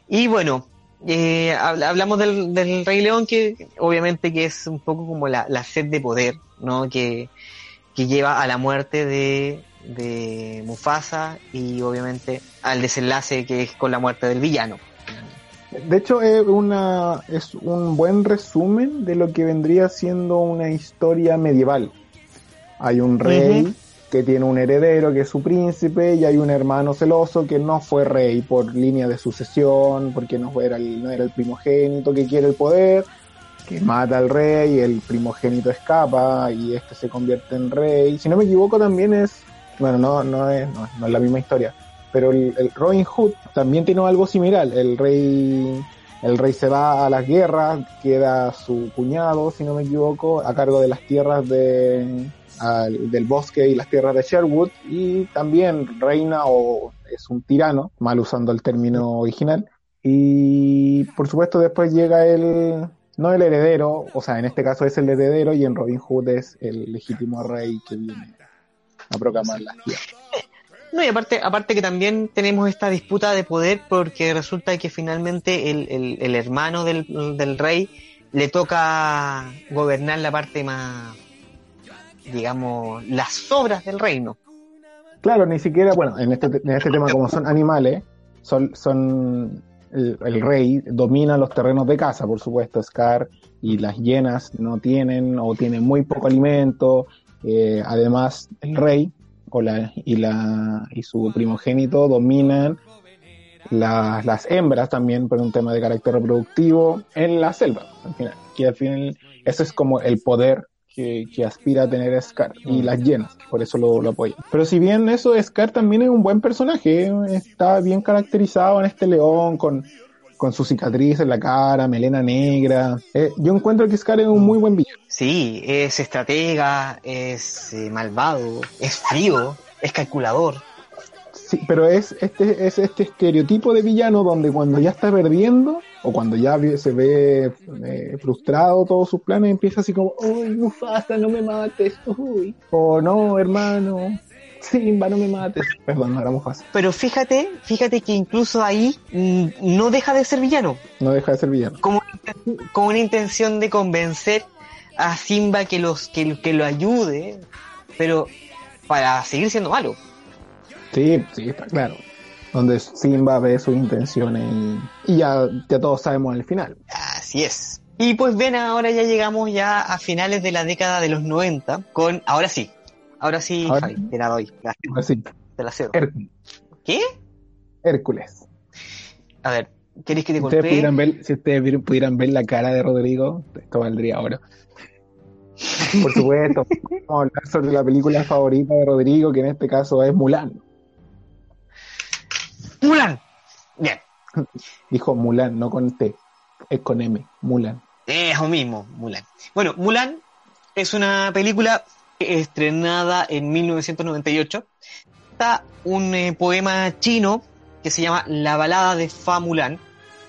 Y bueno, eh, hab- hablamos del, del Rey León, que obviamente que es un poco como la, la sed de poder, ¿no? Que, que lleva a la muerte de, de Mufasa y obviamente al desenlace que es con la muerte del villano. De hecho, es, una, es un buen resumen de lo que vendría siendo una historia medieval. Hay un rey. Que tiene un heredero que es su príncipe y hay un hermano celoso que no fue rey por línea de sucesión, porque no era el, no era el primogénito que quiere el poder, que mata al rey, el primogénito escapa y este se convierte en rey. Si no me equivoco también es bueno, no, no, es, no, es la misma historia, pero el, el Robin Hood también tiene algo similar. El rey, el rey se va a las guerras, queda su cuñado, si no me equivoco, a cargo de las tierras de, al- del bosque y las tierras de Sherwood, y también reina o es un tirano, mal usando el término original. Y por supuesto después llega el, no el heredero, o sea, en este caso es el heredero y en Robin Hood es el legítimo rey que viene a proclamar las tierras. No, y aparte, aparte que también tenemos esta disputa de poder porque resulta que finalmente el, el- el hermano del, del rey le toca gobernar la parte más, digamos, las obras del reino. Claro, ni siquiera, bueno, en este, en este tema como son animales, son, son el, rey domina los terrenos de caza, por supuesto, Scar y las hienas no tienen o tienen muy poco alimento, eh, además el rey o la, y, la, y su primogénito dominan las, las hembras también por un tema de carácter reproductivo en la selva, al final eso es como el poder que, que aspira a tener Scar y las llenas, por eso lo, lo apoyan. Pero si bien eso, Scar también es un buen personaje, está bien caracterizado en este león, con, con su cicatriz en la cara, melena negra. Eh, yo encuentro que Scar es un muy buen villano. Sí, es estratega, es eh, malvado, es frío, es calculador. Sí, pero es este, es este estereotipo de villano donde cuando ya está perdiendo o cuando ya se ve eh, frustrado todos sus planes, empieza así como, uy, Mufasa, no me mates, uy, o no, hermano, Simba, no me mates. Perdón, no era Mufasa, Pero fíjate, fíjate que incluso ahí mm, no deja de ser villano. no deja de ser villano. como, como una intención de convencer a Simba que los que, que lo ayude, pero para seguir siendo malo. Sí, sí, está claro. Donde Simba ve sus intenciones y, y ya, ya todos sabemos el final. Así es. Y pues bien, ahora ya llegamos ya a finales de la década de los 90 con, ahora sí, ahora sí, Ahora sí. te la doy, la- Así, te la cedo. Hércules. ¿Qué? Hércules. A ver, ¿queréis que te Si ustedes, ver, si ustedes pudieran ver la cara de Rodrigo, esto valdría oro. Por supuesto, vamos a hablar sobre la película favorita de Rodrigo, que en este caso es Mulan. Mulan. Bien, Dijo Mulan, no con T, es con M, Mulan. Eso mismo, Mulan. Bueno, Mulan es una película estrenada en 1998. Está un eh, poema chino que se llama La balada de Fa Mulan,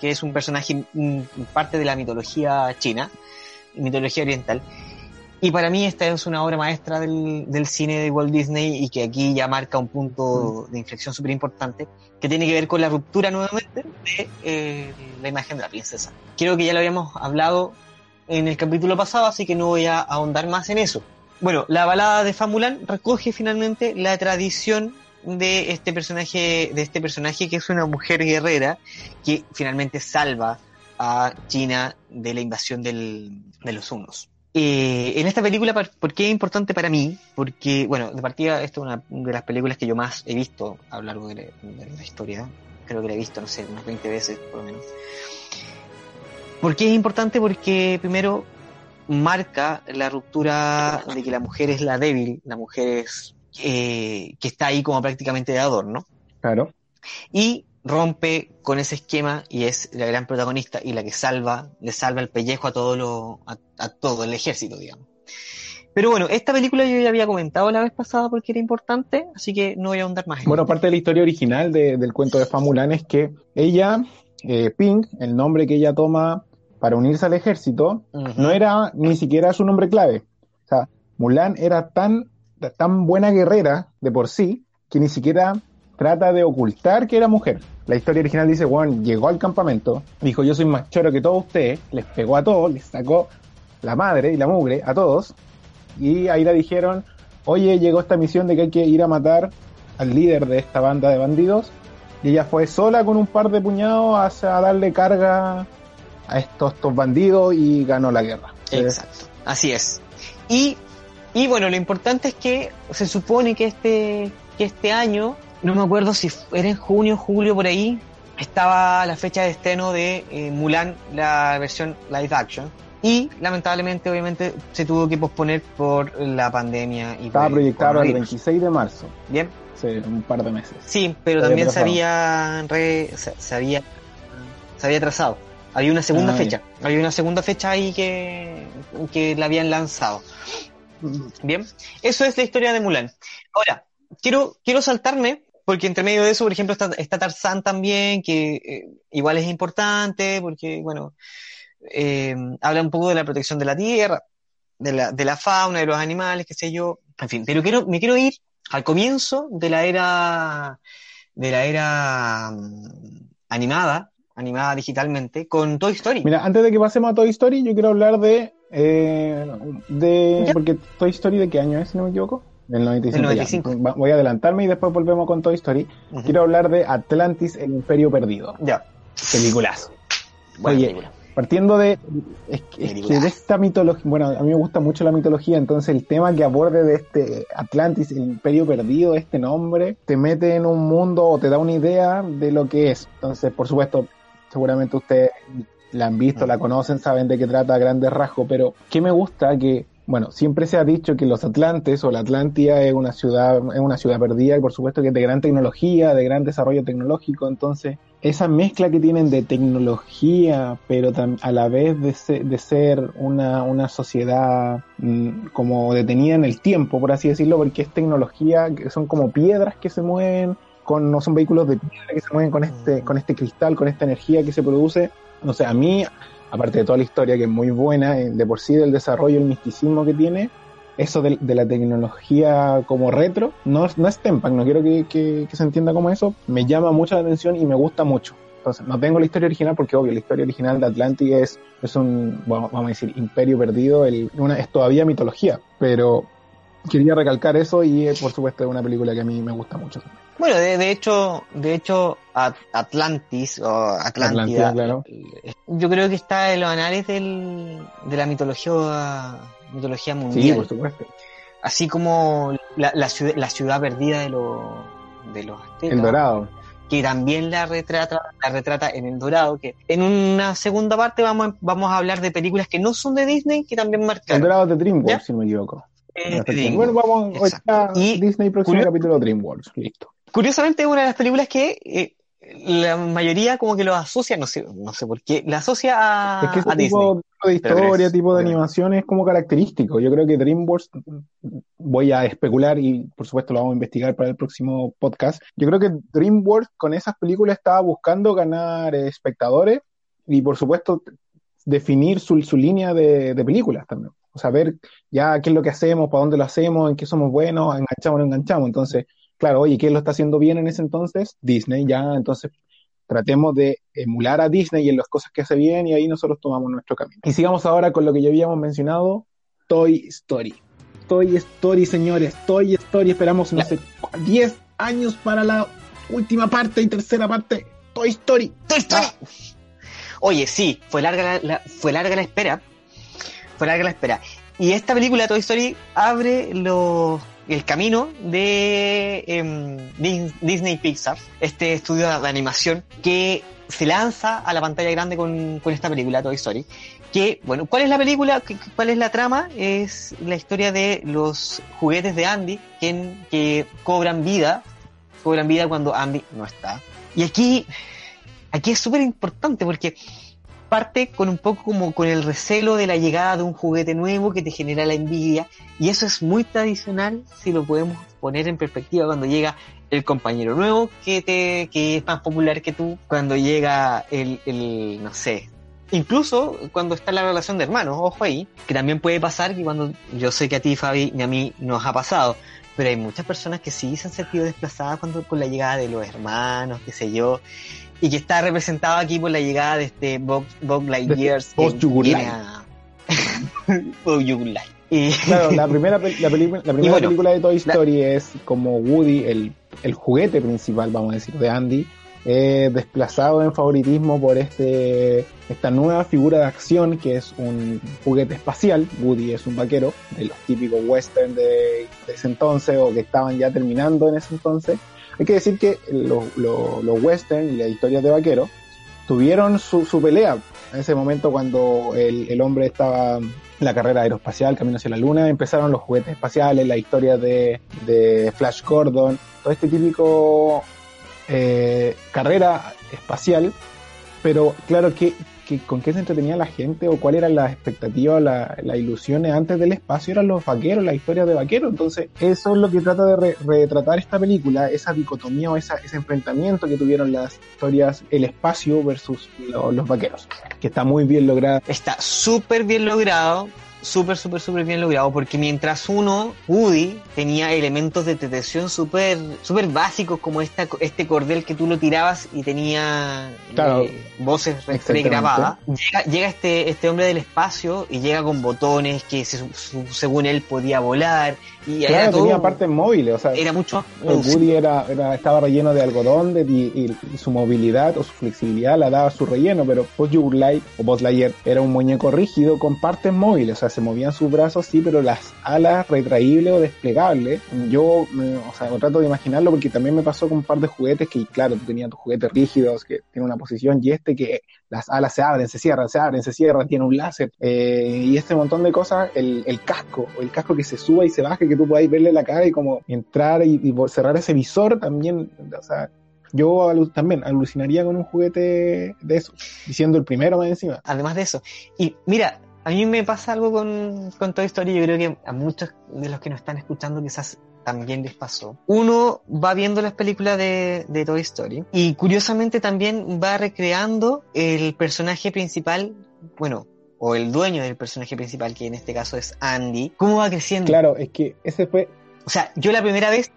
que es un personaje mm, parte de la mitología china, mitología oriental. Y para mí esta es una obra maestra del, del cine de Walt Disney y que aquí ya marca un punto de inflexión súper importante que tiene que ver con la ruptura nuevamente de eh, la imagen de la princesa. Creo que ya lo habíamos hablado en el capítulo pasado, así que no voy a ahondar más en eso. Bueno, la balada de Famulan recoge finalmente la tradición de este personaje, de este personaje que es una mujer guerrera que finalmente salva a China de la invasión del- de los hunos. Eh, en esta película, ¿por qué es importante para mí? Porque, bueno, de partida, esta es una de las películas que yo más he visto a lo largo de la, de la historia. Creo que la he visto, no sé, unas 20 veces por lo menos. ¿Por qué es importante? Porque primero marca la ruptura de que la mujer es la débil, la mujer es eh, que está ahí como prácticamente de adorno Claro. y rompe con ese esquema y es la gran protagonista y la que salva, le salva el pellejo a todo lo, a, a todo el ejército, digamos. Pero bueno, esta película yo ya había comentado la vez pasada porque era importante, así que no voy a ahondar más en Bueno, parte de la historia original de- del cuento de Fa Mulan es que ella, eh, Pink, el nombre que ella toma para unirse al ejército, no era ni siquiera su nombre clave. O sea, Mulan era tan, tan buena guerrera de por sí que ni siquiera trata de ocultar que era mujer. La historia original dice, Juan llegó al campamento, dijo, yo soy más choro que todos ustedes, les pegó a todos, les sacó la madre y la mugre a todos, y ahí la dijeron, oye, llegó esta misión de que hay que ir a matar al líder de esta banda de bandidos, y ella fue sola con un par de puñados hacia darle carga a estos, estos bandidos y ganó la guerra. Exacto, así es. Y, y bueno, lo importante es que se supone que este, que este año, no me acuerdo si era en junio, julio, por ahí, estaba la fecha de estreno de eh, Mulan, la versión live action. Y lamentablemente, obviamente, se tuvo que posponer por la pandemia. Y Estaba proyectado el coronavirus. 26 de marzo, Bien, hace un par de meses. sí, pero también se había, re- se, se había se había atrasado. Había una segunda Ah, fecha. Había una segunda fecha ahí que, que la habían lanzado. Bien, eso es la historia de Mulan. Ahora, quiero, quiero saltarme, porque entre medio de eso, por ejemplo, está, está Tarzán también, que eh, igual es importante, porque, bueno, eh, habla un poco de la protección de la tierra, de la, de la fauna, de los animales, qué sé yo, en fin, pero quiero, me quiero ir al comienzo de la era, de la era mm, animada, animada digitalmente, con Toy Story. Mira, antes de que pasemos a Toy Story, yo quiero hablar de. eh, de Ya. porque Toy Story, ¿de qué año es, si no me equivoco? Del 95. Del ya. 95. Va- Voy a adelantarme y después volvemos con Toy Story. Quiero hablar de Atlantis, el Imperio Perdido. Ya, Peliculazo. buena Oye, película. Partiendo de. Es, que- es que Película. de esta mitología. Bueno, a mí me gusta mucho la mitología, entonces el tema que aborde de este Atlantis, el Imperio Perdido, este nombre, te mete en un mundo o te da una idea de lo que es. Entonces, por supuesto, seguramente ustedes la han visto, la conocen, saben de qué trata a grandes rasgos, pero ¿qué me gusta? Que, bueno, siempre se ha dicho que los Atlantes o la Atlántida es una ciudad, es una ciudad perdida y por supuesto que es de gran tecnología, de gran desarrollo tecnológico, entonces esa mezcla que tienen de tecnología, pero a la vez de ser, de ser una, una sociedad mm, como detenida en el tiempo, por así decirlo, porque es tecnología, que son como piedras que se mueven, con, no son vehículos de piedra que se mueven con este, con este cristal, con esta energía que se produce. No sé, a mí, aparte de toda la historia que es muy buena, eh, de por sí del desarrollo, el misticismo que tiene, eso de, la tecnología como retro, no, no es steampunk, no quiero que, que- se entienda como eso, me llama mucho la atención y me gusta mucho. Entonces, no tengo la historia original porque, obvio, la historia original de Atlantis es, es un, bueno, vamos a decir, imperio perdido, el, una, es todavía mitología, pero quería recalcar eso y, eh, por supuesto, es una película que a mí me gusta mucho. Bueno, de, de hecho, de hecho, At- Atlantis o Atlántida, Atlántida, claro. yo creo que está en los anales del, de la mitología, mitología Sí, mundial. por supuesto. Así como la, la, ciudad, la ciudad perdida de los, de los aztecas, El Dorado. que también la retrata, la retrata en El Dorado, que en una segunda parte vamos, a- vamos a hablar de películas que no son de Disney, que también El marcaron. Dorado de DreamWorks, ¿Ya? si no me equivoco. Eh. Bueno, vamos, hoy está Y Disney, próximo capítulo DreamWorks, listo. Curiosamente es una de las películas que eh, la mayoría como que lo asocia, no sé, no sé por qué, la asocia a, Es que ese a Disney. tipo de historia, es- tipo de pero- animación es como característico. Yo creo que DreamWorks, voy a especular y por supuesto lo vamos a investigar para el próximo podcast. Yo creo que DreamWorks con esas películas estaba buscando ganar espectadores y por supuesto definir su, su línea de, de películas también. O sea, ver ya qué es lo que hacemos, para dónde lo hacemos, en qué somos buenos, enganchamos o no enganchamos. Entonces, claro, oye, ¿quién lo está haciendo bien en ese entonces? Disney, ya, entonces tratemos de emular a Disney en las cosas que hace bien y ahí nosotros tomamos nuestro camino. Y sigamos ahora con lo que ya habíamos mencionado, Toy Story. Toy Story, señores, Toy Story, esperamos, no sé, 10 años para la última parte y tercera parte, Toy Story. Toy Story. Oye, sí, fue larga la, la- fue larga la espera. Fue larga la espera. Y esta película, Toy Story, abre los el camino de em, Dis- Disney Pixar, este estudio de animación que se lanza a la pantalla grande con, con esta película, Toy Story. Que, bueno, ¿cuál es la película? ¿Qué- qué- ¿Cuál es la trama? Es la historia de los juguetes de Andy que, que cobran vida, cobran vida cuando Andy no está. Y aquí, aquí es súper importante porque parte con un poco como con el recelo de la llegada de un juguete nuevo que te genera la envidia y eso es muy tradicional si lo podemos poner en perspectiva cuando llega el compañero nuevo que te que es más popular que tú cuando llega el, el no sé incluso cuando está la relación de hermanos ojo ahí que también puede pasar que cuando yo sé que a ti Fabi y a mí nos ha pasado pero hay muchas personas que sí se han sentido desplazadas cuando con la llegada de los hermanos qué sé yo y que está representado aquí por la llegada de este Bob, Bob Lightyear. Viene a- Buzz Yugurlai. Y, Claro, la primera, la película, la primera bueno, película de Toy Story es como Woody, el, el juguete principal, vamos a decir, de Andy, eh, desplazado en favoritismo por este esta nueva figura de acción que es un juguete espacial. Woody es un vaquero de los típicos western de, ese entonces o que estaban ya terminando en ese entonces. Hay que decir que los los western y las historias de vaqueros tuvieron su, su pelea en ese momento cuando el, el hombre estaba en la carrera aeroespacial, camino hacia la luna, empezaron los juguetes espaciales, la historia de, de Flash Gordon, todo este típico eh, carrera espacial, pero claro, que ¿con qué se entretenía la gente o cuál era la expectativa, la, las ilusiones antes del espacio? Eran los vaqueros, la historia de vaqueros. Entonces, eso es lo que trata de re- retratar esta película, esa dicotomía o ese enfrentamiento que tuvieron las historias, el espacio versus lo- los vaqueros, que está muy bien lograda. Está súper bien logrado, súper, súper, súper bien logrado, porque mientras uno, Woody, tenía elementos de detección súper, súper básicos, como esta, este cordel que tú lo tirabas y tenía Claro. eh, voces pregrabadas, llega, llega este, este hombre del espacio y llega con botones que se- su- según él podía volar, y era Claro, todo, tenía partes móviles, o sea, era mucho el Woody era, era- estaba relleno de algodón de, y, y su movilidad o su flexibilidad la daba su relleno, pero Buzz Lightyear o Buzz Lightyear era un muñeco rígido con partes móviles, o sea, se movían sus brazos, sí, pero las alas retraíbles o desplegables, yo, me- o sea, trato de imaginarlo porque también me pasó con un par de juguetes que, claro, tú tenías tus juguetes rígidos que tienen una posición y este que las alas se abren, se cierran, se abren, se cierran, tiene un láser, eh, y este montón de cosas, el, el casco, o el casco que se suba y se baja, que tú podáis verle la cara y como entrar y, y cerrar ese visor también, o sea, yo también alucinaría con un juguete de eso, diciendo el primero más encima. además de eso. Y mira, a mí me pasa algo con, con Toy Story, yo creo que a muchos de los que nos están escuchando quizás también les pasó. Uno va viendo las películas de, de Toy Story y curiosamente también va recreando el personaje principal, bueno, o el dueño del personaje principal, que en este caso es Andy, cómo va creciendo. Claro, es que ese fue, O sea, yo la primera vez,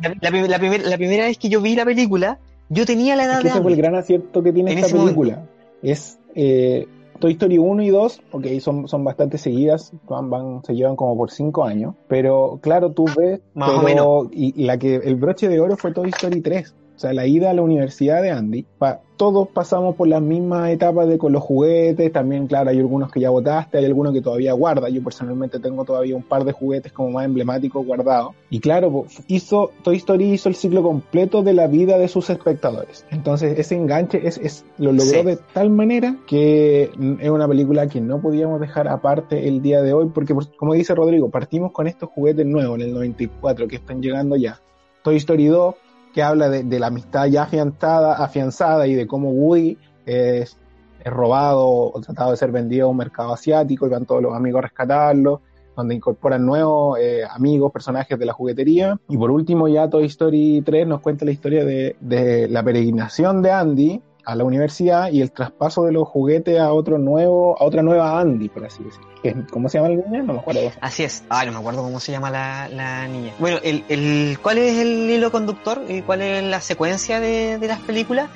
la, la la primer- la primera vez que yo vi la película, yo tenía la edad es que de ese fue el gran acierto que tiene En esta ese momento. película. Es eh, Toy Story 1 y 2, ok, son, son bastante seguidas, van, van, se llevan como por 5 años, pero claro, tú ves, Más o pero, y, y la que el broche de oro fue Toy Story 3. O sea, la ida a la universidad de Andy, pa- todos pasamos por las mismas etapas de con los juguetes, también, claro, hay algunos que ya votaste, hay algunos que todavía guarda, yo personalmente tengo todavía un par de juguetes como más emblemáticos guardados, y claro, hizo, Toy Story hizo el ciclo completo de la vida de sus espectadores, entonces ese enganche es, es lo logró Sí. de tal manera que es una película que no podíamos dejar aparte el día de hoy, porque por- como dice Rodrigo, partimos con estos juguetes nuevos en el 94 que están llegando ya, Toy Story 2, que habla de, la amistad ya afianzada, afianzada y de cómo Woody es, robado o tratado de ser vendido a un mercado asiático y van todos los amigos a rescatarlo, donde incorporan nuevos eh, amigos, personajes de la juguetería. Y por último ya Toy Story 3 nos cuenta la historia de la peregrinación de Andy a la universidad y el traspaso de los juguetes a otro nuevo, a otra nueva Andy, por así decirlo. ¿Cómo se llama el niño? No me acuerdo. Así es. Ah, no me acuerdo cómo se llama la, la niña. Bueno, el, el, ¿cuál es el hilo conductor? y ¿Cuál es la secuencia de, de las películas?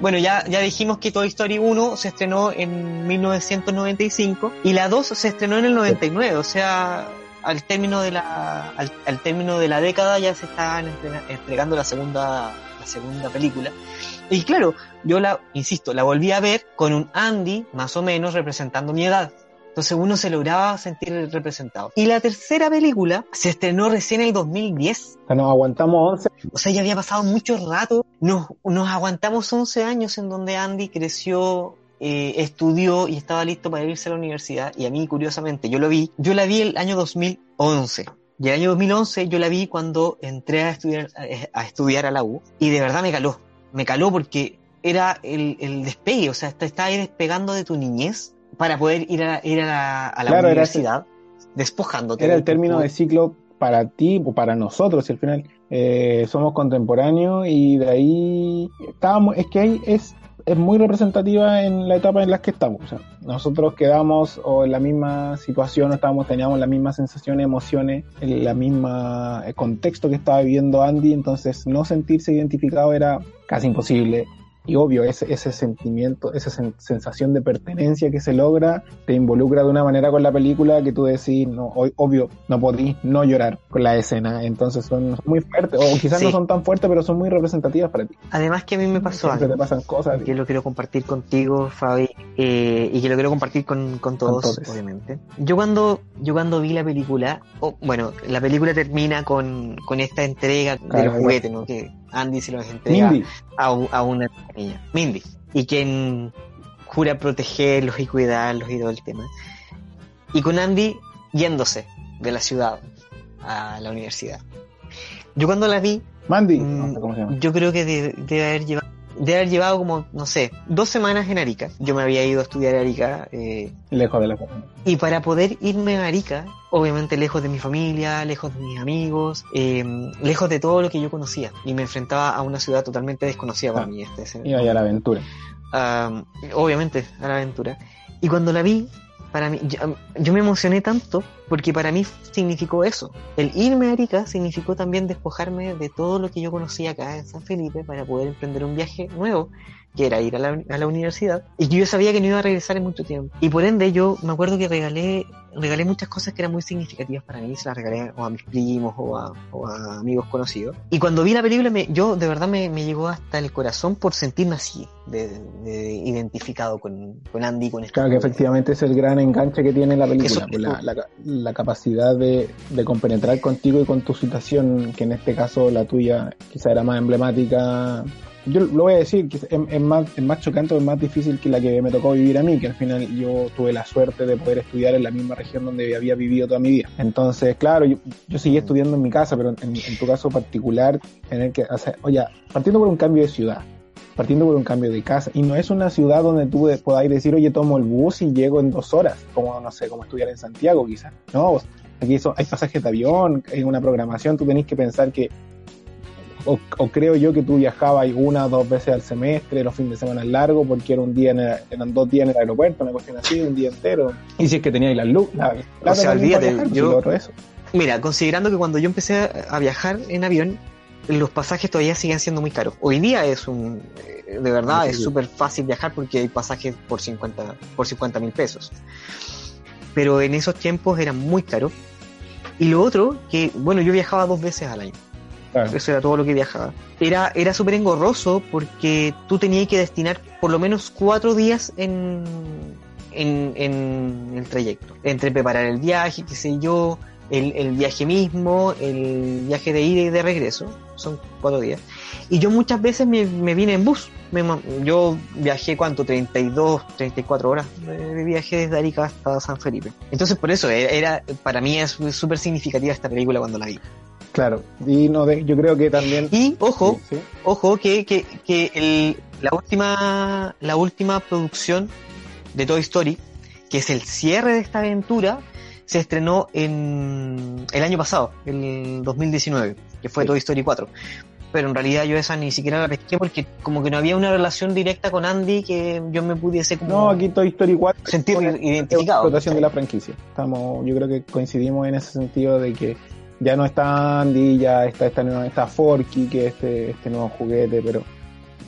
Bueno, ya, ya dijimos que Toy Story 1 se estrenó en 1995 y la 2 se estrenó en el 99, o sea, al término de la, al, término de la década ya se entrega- entregando la segunda, la segunda película. Y claro, yo la, insisto, la volví a ver con un Andy más o menos representando mi edad. Entonces uno se lograba sentir representado. Y la tercera película se estrenó recién en el 2010. O sea, nos aguantamos 11 O sea, ya había pasado mucho rato. Nos, nos aguantamos 11 años en donde Andy creció, eh, estudió y estaba listo para irse a la universidad. Y a mí, curiosamente, yo lo vi. Yo la vi el año 2011. Y el año 2011 yo la vi cuando entré a estudiar, a estudiar a la U. Y de verdad me caló. Me caló porque era el, el despegue. O sea, te estaba ahí despegando de tu niñez para poder ir a, ir a la, a la Claro, era universidad, despojándote. era el tu término de ciclo para ti o para nosotros y al final eh, somos contemporáneos y de ahí estábamos es que ahí es es muy representativa en la etapa en la que estamos. O sea, nosotros quedamos o en la misma situación estábamos teníamos las mismas sensaciones emociones en la misma eh, contexto que estaba viviendo Andy entonces no sentirse identificado era casi imposible y obvio, ese, ese sentimiento, esa sen- sensación de pertenencia que se logra, te involucra de una manera con la película que tú decís, no, hoy, obvio, no podís no llorar con la escena. Entonces son muy fuertes, o quizás Sí. no son tan fuertes, pero son muy representativas para ti. Además que a mí me pasó Siempre algo. te pasan cosas. que lo quiero compartir contigo, Fabi, eh, y que lo quiero compartir con, con todos, obviamente. Yo cuando, yo cuando vi la película, oh, bueno, la película termina con, con esta entrega Claro, del juguete, ¿no? Que Andy se los entrega Mindy. a, a una niña, Mindy, y quien jura protegerlos y cuidarlos y todo el tema. Y con Andy yéndose de la ciudad a la universidad. Yo cuando la vi, Mandy. Mm, No sé cómo se llama. yo creo que de- debe haber llevado debe haber llevado como, no sé, dos semanas en Arica. Yo me había ido a estudiar a Arica eh, Lejos de la familia. y para poder irme a Arica, obviamente lejos de mi familia, lejos de mis amigos, eh, lejos de todo lo que yo conocía. Y me enfrentaba a una ciudad totalmente desconocida para Ah, mí. Este, ese- Iba a la aventura. Ah, obviamente, a la aventura. Y cuando la vi, para mí, yo, me emocioné tanto porque para mí significó eso. El irme a Arica significó también despojarme de todo lo que yo conocía acá en San Felipe para poder emprender un viaje nuevo, que era ir a la, a la universidad. Y yo sabía que no iba a regresar en mucho tiempo. Y por ende, yo me acuerdo que regalé, regalé muchas cosas que eran muy significativas para mí. Se las regalé o a mis primos o a, o a amigos conocidos. Y cuando vi la película, me, yo de verdad me, me llegó hasta el corazón por sentirme así, de, de identificado con, con Andy, con este Claro que efectivamente es el gran enganche que tiene la película, Eso- la, la- la capacidad de, de compenetrar contigo y con tu situación, que en este caso la tuya quizá era más emblemática. Yo lo voy a decir, que es, es más, es más chocante o es más difícil que la que me tocó vivir a mí, que al final yo tuve la suerte de poder estudiar en la misma región donde había vivido toda mi vida. Entonces, claro, yo, yo seguí estudiando en mi casa, pero en, tu caso particular, tener que hacer, oye, partiendo por un cambio de ciudad, partiendo por un cambio de casa. Y no es una ciudad donde tú podáis decir, oye, tomo el bus y llego en dos horas, como, no sé, como estudiar en Santiago quizás. No, aquí son, hay pasajes de avión, hay una programación, tú tenés que pensar que, o, o creo yo que tú viajabas una o dos veces al semestre, los fines de semana largos, porque era un día en el- eran dos días en el aeropuerto, una cuestión así, un día entero. Y si es que teníais la luz, la, la sea, también para olvídate, viajar, pues, yo- eso. Mira, considerando que cuando yo empecé a, viajar en avión, los pasajes todavía siguen siendo muy caros. Hoy día es un, eh, de verdad, Sí, es súper fácil viajar porque hay pasajes por 50 por 50 mil pesos. Pero en esos tiempos eran muy caros. Y lo otro, que bueno, yo viajaba dos veces al año. Claro. Eso era todo lo que viajaba. Era, era súper engorroso porque tú tenías que destinar por lo menos cuatro días en, en, en el trayecto. Entre preparar el viaje, qué sé yo, el, el viaje mismo, el viaje de ida y de regreso. Son cuatro días. Y yo muchas veces me, me vine en bus. Me yo viajé, ¿cuánto? 32, 34 horas de, viaje desde Arica hasta San Felipe. Entonces, por eso, era, era- para mí es súper significativa esta película cuando la vi. Claro. Y no de, yo creo que también. Y, ojo, Sí, sí. Ojo que, que, que el- la última la última producción de Toy Story, que es el cierre de esta aventura, se estrenó en el año pasado, el 2019, que fue Sí. Toy Story 4. Pero en realidad yo esa ni siquiera la pesqué porque como que no había una relación directa con Andy que yo me pudiese como No, aquí Toy Story 4 sentir identificado. explotación de la franquicia. Estamos, yo creo que coincidimos en ese sentido de que ya no está Andy, ya está esta nueva, está Forky, que es este, este nuevo juguete, pero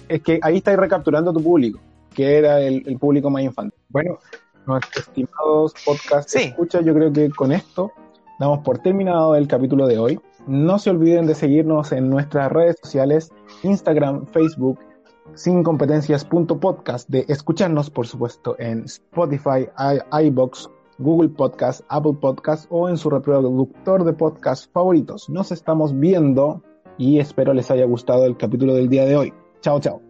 es que ahí estáis recapturando tu público, que era el, el público más infantil. Bueno, nuestros estimados podcast Sí. escucha, yo creo que con esto damos por terminado el capítulo de hoy. No se olviden de seguirnos en nuestras redes sociales, Instagram, Facebook, sincompetencias.podcast, de escucharnos, por supuesto, en Spotify, i- iBox, Google Podcast, Apple Podcast o en su reproductor de podcast favoritos. Nos estamos viendo y espero les haya gustado el capítulo del día de hoy. Chao, chao.